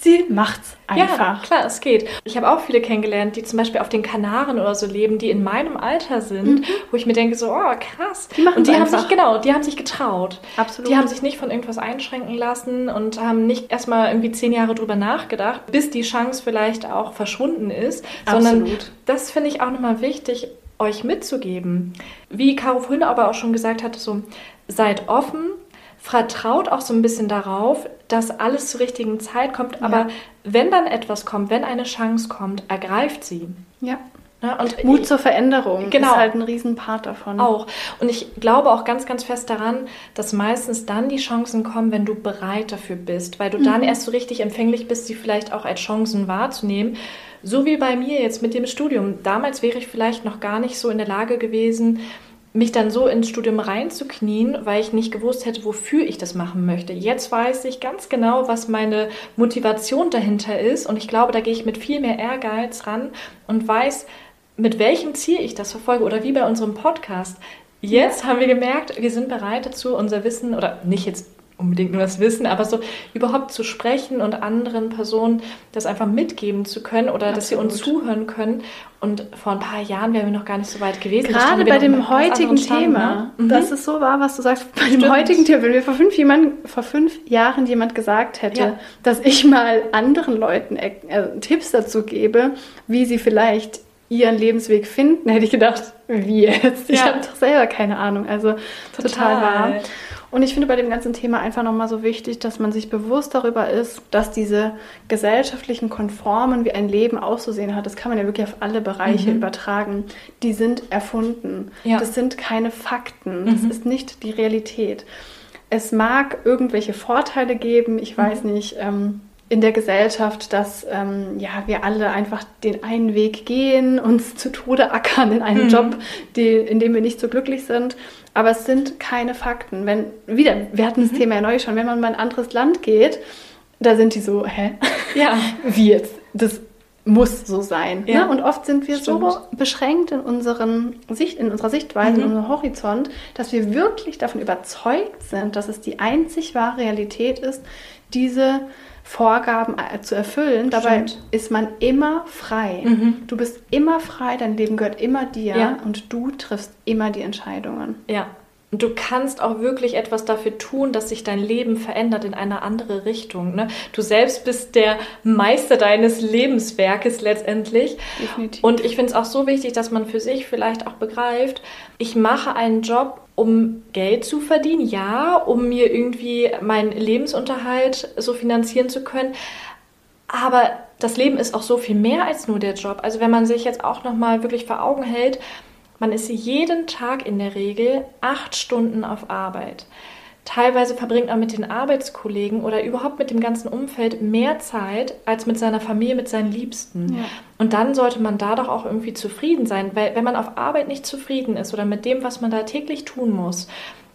Sie macht's einfach. Ja, klar, es geht. Ich habe auch viele kennengelernt, die zum Beispiel auf den Kanaren oder so leben, die in meinem Alter sind, mhm. wo ich mir denke so, oh krass. Die machen und die haben sich genau, die haben sich getraut. Absolut. Die haben sich nicht von irgendwas einschränken lassen und haben nicht erstmal irgendwie zehn Jahre drüber nachgedacht, bis die Chance vielleicht auch verschwunden ist, Absolut. sondern das finde ich auch nochmal wichtig euch mitzugeben. Wie Caro vorhin aber auch schon gesagt hatte, so seid offen, vertraut auch so ein bisschen darauf, dass alles zur richtigen Zeit kommt. Ja. Aber wenn dann etwas kommt, wenn eine Chance kommt, ergreift sie. Ja. ja und Mut zur Veränderung genau, ist halt ein Riesenpart davon. Auch. Und ich glaube auch ganz, ganz fest daran, dass meistens dann die Chancen kommen, wenn du bereit dafür bist, weil du mhm. dann erst so richtig empfänglich bist, sie vielleicht auch als Chancen wahrzunehmen. So wie bei mir jetzt mit dem Studium. Damals wäre ich vielleicht noch gar nicht so in der Lage gewesen, mich dann so ins Studium reinzuknien, weil ich nicht gewusst hätte, wofür ich das machen möchte. Jetzt weiß ich ganz genau, was meine Motivation dahinter ist und ich glaube, da gehe ich mit viel mehr Ehrgeiz ran und weiß, mit welchem Ziel ich das verfolge oder wie bei unserem Podcast. Jetzt ja. haben wir gemerkt, wir sind bereit dazu, unser Wissen oder nicht jetzt unbedingt nur das Wissen, aber so überhaupt zu sprechen und anderen Personen das einfach mitgeben zu können oder Absolut. dass sie uns zuhören können. Und vor ein paar Jahren wären wir noch gar nicht so weit gewesen. Gerade bei dem heutigen Thema, ne? das ist so wahr, was du sagst, bei Stimmt. dem heutigen Thema, wenn mir vor fünf, jemand, vor fünf Jahren jemand gesagt hätte, ja. dass ich mal anderen Leuten äh, Tipps dazu gebe, wie sie vielleicht ihren Lebensweg finden, hätte ich gedacht, wie jetzt? Ich ja. habe doch selber keine Ahnung. Also total, total wahr. Und ich finde bei dem ganzen Thema einfach nochmal so wichtig, dass man sich bewusst darüber ist, dass diese gesellschaftlichen Konformen, wie ein Leben auszusehen hat, das kann man ja wirklich auf alle Bereiche mhm. übertragen, die sind erfunden. Ja. Das sind keine Fakten. Das mhm. ist nicht die Realität. Es mag irgendwelche Vorteile geben, ich weiß mhm. nicht. Ähm, in der Gesellschaft, dass ähm, ja, wir alle einfach den einen Weg gehen, uns zu Tode ackern in einem mhm. Job, die, in dem wir nicht so glücklich sind. Aber es sind keine Fakten. Wenn, wieder, wir hatten das mhm. Thema ja neu schon, wenn man mal in ein anderes Land geht, da sind die so, hä? Ja. Wie jetzt? Das muss so sein. Ja. Ne? Und oft sind wir Stimmt. so beschränkt in, unseren Sicht, in unserer Sichtweise, mhm. in unserem Horizont, dass wir wirklich davon überzeugt sind, dass es die einzig wahre Realität ist, diese Vorgaben äh, zu erfüllen. Dabei Stimmt. ist man immer frei. Mhm. Du bist immer frei, dein Leben gehört immer dir ja. und du triffst immer die Entscheidungen. Ja. Und du kannst auch wirklich etwas dafür tun, dass sich dein Leben verändert in eine andere Richtung. Ne? Du selbst bist der Meister deines Lebenswerkes letztendlich. Definitiv. Und ich finde es auch so wichtig, dass man für sich vielleicht auch begreift, ich mache einen Job, um Geld zu verdienen, ja, um mir irgendwie meinen Lebensunterhalt so finanzieren zu können. Aber das Leben ist auch so viel mehr als nur der Job. Also wenn man sich jetzt auch noch mal wirklich vor Augen hält, man ist jeden Tag in der Regel acht Stunden auf Arbeit. Teilweise verbringt man mit den Arbeitskollegen oder überhaupt mit dem ganzen Umfeld mehr Zeit als mit seiner Familie, mit seinen Liebsten. Ja. Und dann sollte man da doch auch irgendwie zufrieden sein, weil wenn man auf Arbeit nicht zufrieden ist oder mit dem, was man da täglich tun muss,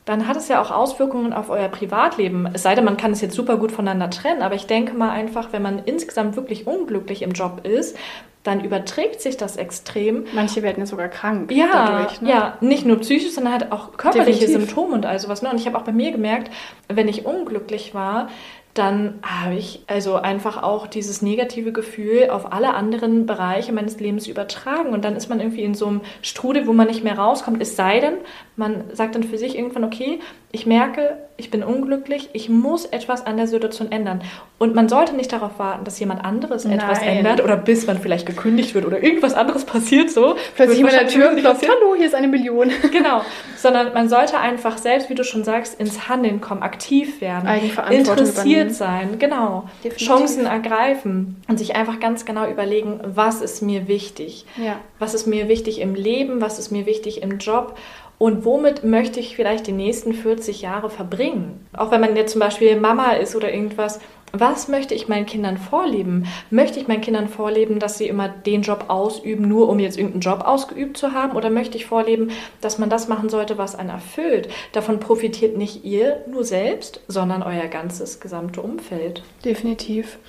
dann hat es ja auch Auswirkungen auf euer Privatleben. Es sei denn, man kann es jetzt super gut voneinander trennen, aber ich denke mal einfach, wenn man insgesamt wirklich unglücklich im Job ist, dann überträgt sich das extrem. Manche werden ja sogar krank ja, dadurch. Ne? Ja, nicht nur psychisch, sondern halt auch körperliche Definitiv. Symptome und all sowas. Ne? Und ich habe auch bei mir gemerkt, wenn ich unglücklich war, dann habe ich also einfach auch dieses negative Gefühl auf alle anderen Bereiche meines Lebens übertragen. Und dann ist man irgendwie in so einem Strudel, wo man nicht mehr rauskommt. Es sei denn, man sagt dann für sich irgendwann, okay, ich merke, ich bin unglücklich, ich muss etwas an der Situation ändern. Und man sollte nicht darauf warten, dass jemand anderes Nein. etwas ändert oder bis man vielleicht gekündigt wird oder irgendwas anderes passiert so. Plötzlich jemand an der Tür klopft, hallo, hier ist eine Million. Genau, sondern man sollte einfach selbst, wie du schon sagst, ins Handeln kommen, aktiv werden, interessiert sein, genau, Definitiv. Chancen ergreifen und sich einfach ganz genau überlegen, was ist mir wichtig, ja. was ist mir wichtig im Leben, was ist mir wichtig im Job und womit möchte ich vielleicht die nächsten 40 Jahre verbringen? Auch wenn man jetzt zum Beispiel Mama ist oder irgendwas, was möchte ich meinen Kindern vorleben? Möchte ich meinen Kindern vorleben, dass sie immer den Job ausüben, nur um jetzt irgendeinen Job ausgeübt zu haben? Oder möchte ich vorleben, dass man das machen sollte, was einen erfüllt? Davon profitiert nicht ihr nur selbst, sondern euer ganzes gesamte Umfeld. Definitiv.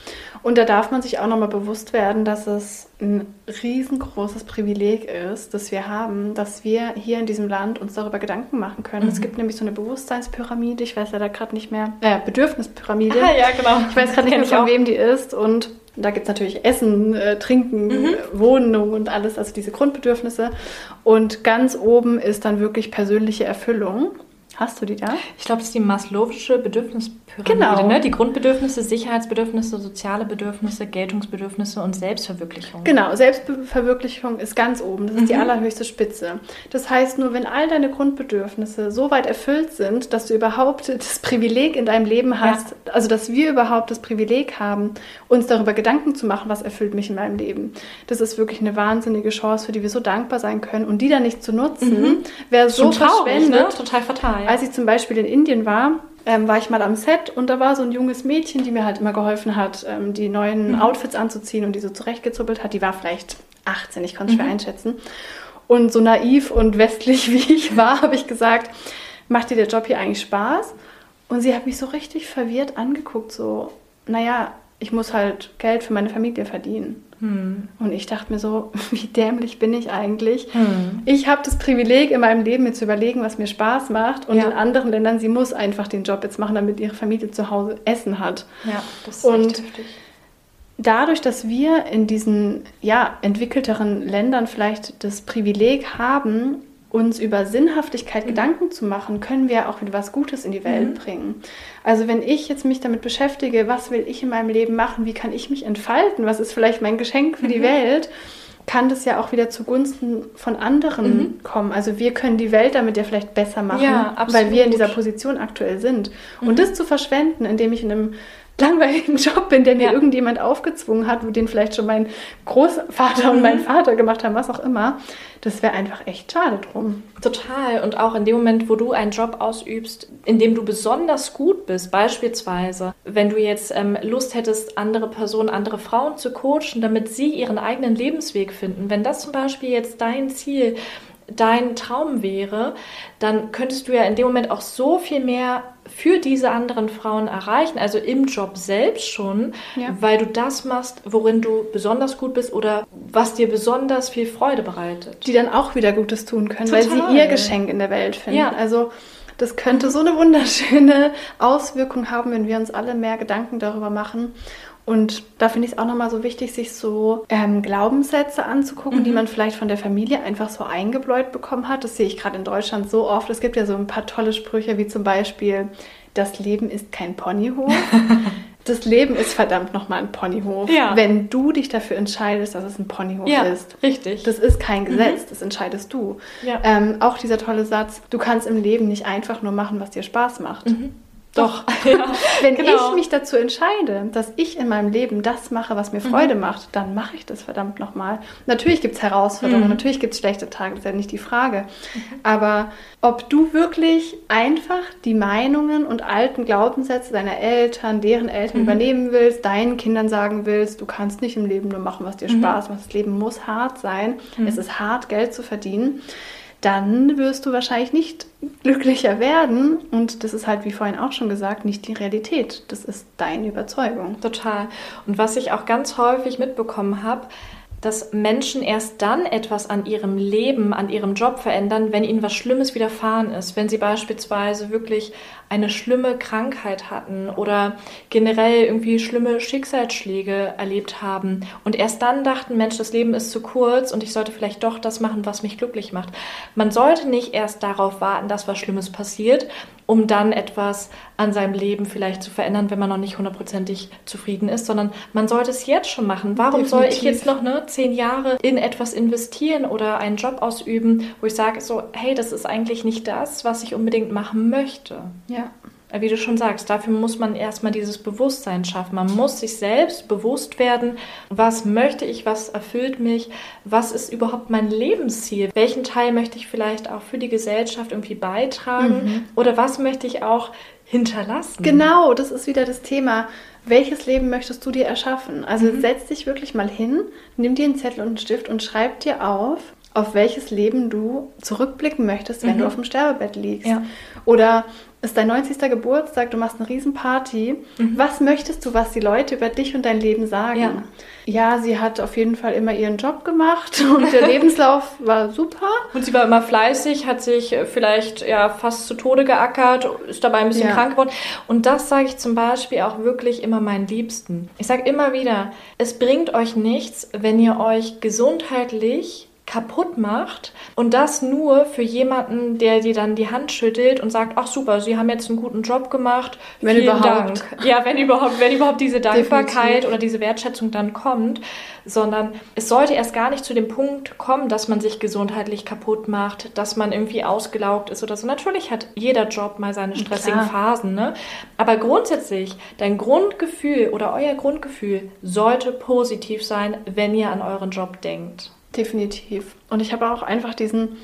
Und da darf man sich auch nochmal bewusst werden, dass es ein riesengroßes Privileg ist, das wir haben, dass wir hier in diesem Land uns darüber Gedanken machen können. Mhm. Es gibt nämlich so eine Bewusstseinspyramide, ich weiß ja da gerade nicht mehr, äh, Bedürfnispyramide. Ah, ja, genau. Ich weiß gerade nicht mehr, von wem die ist. Und da gibt es natürlich Essen, äh, Trinken, mhm. Wohnung und alles, also diese Grundbedürfnisse. Und ganz oben ist dann wirklich persönliche Erfüllung. Hast du die da? Ich glaube, das ist die Maslow'sche Bedürfnispyramide. Genau. Ne? Die Grundbedürfnisse, Sicherheitsbedürfnisse, soziale Bedürfnisse, Geltungsbedürfnisse und Selbstverwirklichung. Genau, Selbstverwirklichung ist ganz oben. Das ist mhm. die allerhöchste Spitze. Das heißt, nur wenn all deine Grundbedürfnisse so weit erfüllt sind, dass du überhaupt das Privileg in deinem Leben hast, ja. also dass wir überhaupt das Privileg haben, uns darüber Gedanken zu machen, was erfüllt mich in meinem Leben. Das ist wirklich eine wahnsinnige Chance, für die wir so dankbar sein können. Und die dann nicht zu nutzen, mhm. wäre so traurig, ne? Total fatal. Ja. Als ich zum Beispiel in Indien war, ähm, war ich mal am Set und da war so ein junges Mädchen, die mir halt immer geholfen hat, ähm, die neuen mhm. Outfits anzuziehen und die so zurechtgezuppelt hat. Die war vielleicht 18, ich konnte es mhm. schwer einschätzen. Und so naiv und westlich wie ich war, habe ich gesagt, macht dir der Job hier eigentlich Spaß? Und sie hat mich so richtig verwirrt angeguckt, so, naja, ich muss halt Geld für meine Familie verdienen. Hm. Und ich dachte mir so, wie dämlich bin ich eigentlich? Hm. Ich habe das Privileg in meinem Leben, mir zu überlegen, was mir Spaß macht. Und ja. in anderen Ländern, sie muss einfach den Job jetzt machen, damit ihre Familie zu Hause Essen hat. Ja, das ist und echt heftig. Dadurch, dass wir in diesen ja, entwickelteren Ländern vielleicht das Privileg haben, uns über Sinnhaftigkeit mhm. Gedanken zu machen, können wir auch wieder was Gutes in die Welt mhm. bringen. Also wenn ich jetzt mich damit beschäftige, was will ich in meinem Leben machen, wie kann ich mich entfalten, was ist vielleicht mein Geschenk für mhm. die Welt, kann das ja auch wieder zugunsten von anderen mhm. kommen. Also wir können die Welt damit ja vielleicht besser machen, ja, weil wir in dieser Position aktuell sind. Und mhm. das zu verschwenden, indem ich in einem langweiligen Job bin, der mir ja. irgendjemand aufgezwungen hat, wo den vielleicht schon mein Großvater und mein mhm. Vater gemacht haben, was auch immer, das wäre einfach echt schade drum. Total. Und auch in dem Moment, wo du einen Job ausübst, in dem du besonders gut bist, beispielsweise, wenn du jetzt ähm, Lust hättest, andere Personen, andere Frauen zu coachen, damit sie ihren eigenen Lebensweg finden, wenn das zum Beispiel jetzt dein Ziel dein Traum wäre, dann könntest du ja in dem Moment auch so viel mehr für diese anderen Frauen erreichen, also im Job selbst schon, ja. weil du das machst, worin du besonders gut bist oder was dir besonders viel Freude bereitet. Die dann auch wieder Gutes tun können, Total. weil sie ihr Geschenk in der Welt finden. Ja. Also das könnte so eine wunderschöne Auswirkung haben, wenn wir uns alle mehr Gedanken darüber machen. Und da finde ich es auch nochmal so wichtig, sich so ähm, Glaubenssätze anzugucken, mhm. die man vielleicht von der Familie einfach so eingebläut bekommen hat. Das sehe ich gerade in Deutschland so oft. Es gibt ja so ein paar tolle Sprüche, wie zum Beispiel, das Leben ist kein Ponyhof. das Leben ist verdammt nochmal ein Ponyhof. Ja. Wenn du dich dafür entscheidest, dass es ein Ponyhof ja, ist. Richtig. Das ist kein Gesetz, mhm. das entscheidest du. Ja. Ähm, auch dieser tolle Satz, du kannst im Leben nicht einfach nur machen, was dir Spaß macht. Mhm. Doch. Ja, Wenn genau. ich mich dazu entscheide, dass ich in meinem Leben das mache, was mir Freude mhm. macht, dann mache ich das verdammt nochmal. Natürlich gibt es Herausforderungen, mhm. natürlich gibt es schlechte Tage, das ist ja nicht die Frage. Mhm. Aber ob du wirklich einfach die Meinungen und alten Glaubenssätze deiner Eltern, deren Eltern mhm. übernehmen willst, deinen Kindern sagen willst, du kannst nicht im Leben nur machen, was dir mhm. Spaß macht. Das Leben muss hart sein. Mhm. Es ist hart, Geld zu verdienen dann wirst du wahrscheinlich nicht glücklicher werden. Und das ist halt, wie vorhin auch schon gesagt, nicht die Realität. Das ist deine Überzeugung. Total. Und was ich auch ganz häufig mitbekommen habe, dass Menschen erst dann etwas an ihrem Leben, an ihrem Job verändern, wenn ihnen was Schlimmes widerfahren ist. Wenn sie beispielsweise wirklich eine schlimme Krankheit hatten oder generell irgendwie schlimme Schicksalsschläge erlebt haben und erst dann dachten, Mensch, das Leben ist zu kurz und ich sollte vielleicht doch das machen, was mich glücklich macht. Man sollte nicht erst darauf warten, dass was Schlimmes passiert, um dann etwas an seinem Leben vielleicht zu verändern, wenn man noch nicht hundertprozentig zufrieden ist, sondern man sollte es jetzt schon machen. Warum Definitiv. soll ich jetzt noch ne, zehn Jahre in etwas investieren oder einen Job ausüben, wo ich sage so, hey, das ist eigentlich nicht das, was ich unbedingt machen möchte. Ja wie du schon sagst, dafür muss man erstmal dieses Bewusstsein schaffen. Man muss sich selbst bewusst werden, was möchte ich, was erfüllt mich, was ist überhaupt mein Lebensziel, welchen Teil möchte ich vielleicht auch für die Gesellschaft irgendwie beitragen mhm. oder was möchte ich auch hinterlassen. Genau, das ist wieder das Thema. Welches Leben möchtest du dir erschaffen? Also mhm. setz dich wirklich mal hin, nimm dir einen Zettel und einen Stift und schreib dir auf, auf welches Leben du zurückblicken möchtest, wenn mhm. du auf dem Sterbebett liegst. Ja. Oder ist dein 90. Geburtstag, du machst eine Riesenparty. Mhm. Was möchtest du, was die Leute über dich und dein Leben sagen? Ja. ja. sie hat auf jeden Fall immer ihren Job gemacht und der Lebenslauf war super. Und sie war immer fleißig, hat sich äh, vielleicht ja fast zu Tode geackert, ist dabei ein bisschen ja. krank geworden. Und das sage ich zum Beispiel auch wirklich immer meinen Liebsten. Ich sage immer wieder, es bringt euch nichts, wenn ihr euch gesundheitlich kaputt macht und das nur für jemanden, der dir dann die Hand schüttelt und sagt, ach super, Sie haben jetzt einen guten Job gemacht, wenn vielen überhaupt. Dank. Ja, wenn überhaupt, wenn überhaupt diese Dankbarkeit Definitiv. oder diese Wertschätzung dann kommt, sondern es sollte erst gar nicht zu dem Punkt kommen, dass man sich gesundheitlich kaputt macht, dass man irgendwie ausgelaugt ist oder so. Natürlich hat jeder Job mal seine stressigen Klar. Phasen, ne? Aber grundsätzlich, dein Grundgefühl oder euer Grundgefühl sollte positiv sein, wenn ihr an euren Job denkt. Definitiv. Und ich habe auch einfach diesen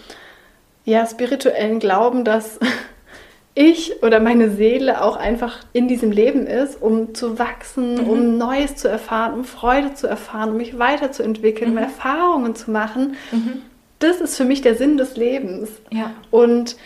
ja, spirituellen Glauben, dass ich oder meine Seele auch einfach in diesem Leben ist, um zu wachsen, mhm. um Neues zu erfahren, um Freude zu erfahren, um mich weiterzuentwickeln, mhm. um Erfahrungen zu machen. Mhm. Das ist für mich der Sinn des Lebens. Ja. Und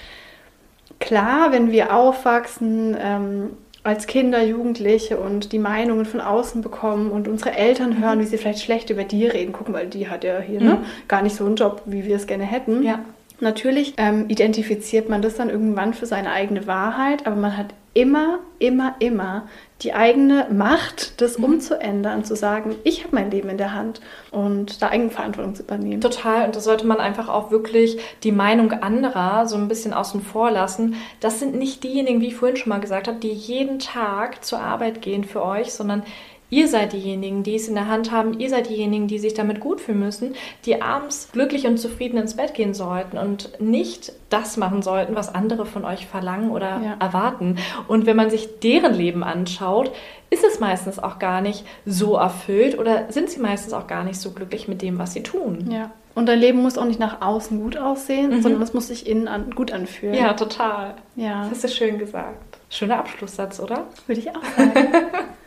klar, wenn wir aufwachsen, ähm, als Kinder, Jugendliche und die Meinungen von außen bekommen und unsere Eltern hören, mhm. wie sie vielleicht schlecht über die reden. Gucken, weil die hat ja hier mhm. ne, gar nicht so einen Job, wie wir es gerne hätten. Ja. Natürlich ähm, identifiziert man das dann irgendwann für seine eigene Wahrheit, aber man hat immer, immer, immer die eigene Macht, das mhm. umzuändern, zu sagen, ich habe mein Leben in der Hand und da Eigenverantwortung zu übernehmen. Total, und da sollte man einfach auch wirklich die Meinung anderer so ein bisschen außen vor lassen. Das sind nicht diejenigen, wie ich vorhin schon mal gesagt habe, die jeden Tag zur Arbeit gehen für euch, sondern Ihr seid diejenigen, die es in der Hand haben. Ihr seid diejenigen, die sich damit gut fühlen müssen, die abends glücklich und zufrieden ins Bett gehen sollten und nicht das machen sollten, was andere von euch verlangen oder ja. erwarten. Und wenn man sich deren Leben anschaut, ist es meistens auch gar nicht so erfüllt oder sind sie meistens auch gar nicht so glücklich mit dem, was sie tun. Ja. Und dein Leben muss auch nicht nach außen gut aussehen, mhm. sondern es muss sich innen an, gut anfühlen. Ja, total. Ja. Das hast du schön gesagt. Schöner Abschlusssatz, oder? Würde ich auch sagen.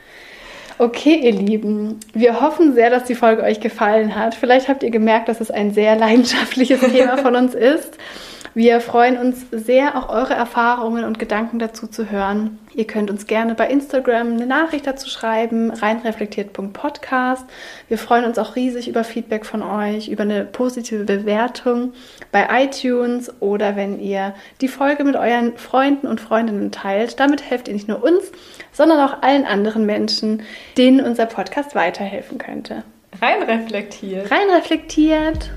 Okay, ihr Lieben, wir hoffen sehr, dass die Folge euch gefallen hat. Vielleicht habt ihr gemerkt, dass es ein sehr leidenschaftliches Thema von uns ist. Wir freuen uns sehr, auch eure Erfahrungen und Gedanken dazu zu hören. Ihr könnt uns gerne bei Instagram eine Nachricht dazu schreiben, reinreflektiert.podcast. Wir freuen uns auch riesig über Feedback von euch, über eine positive Bewertung bei iTunes oder wenn ihr die Folge mit euren Freunden und Freundinnen teilt. Damit helft ihr nicht nur uns, sondern auch allen anderen Menschen, denen unser Podcast weiterhelfen könnte. Rein reflektiert. Rein reflektiert.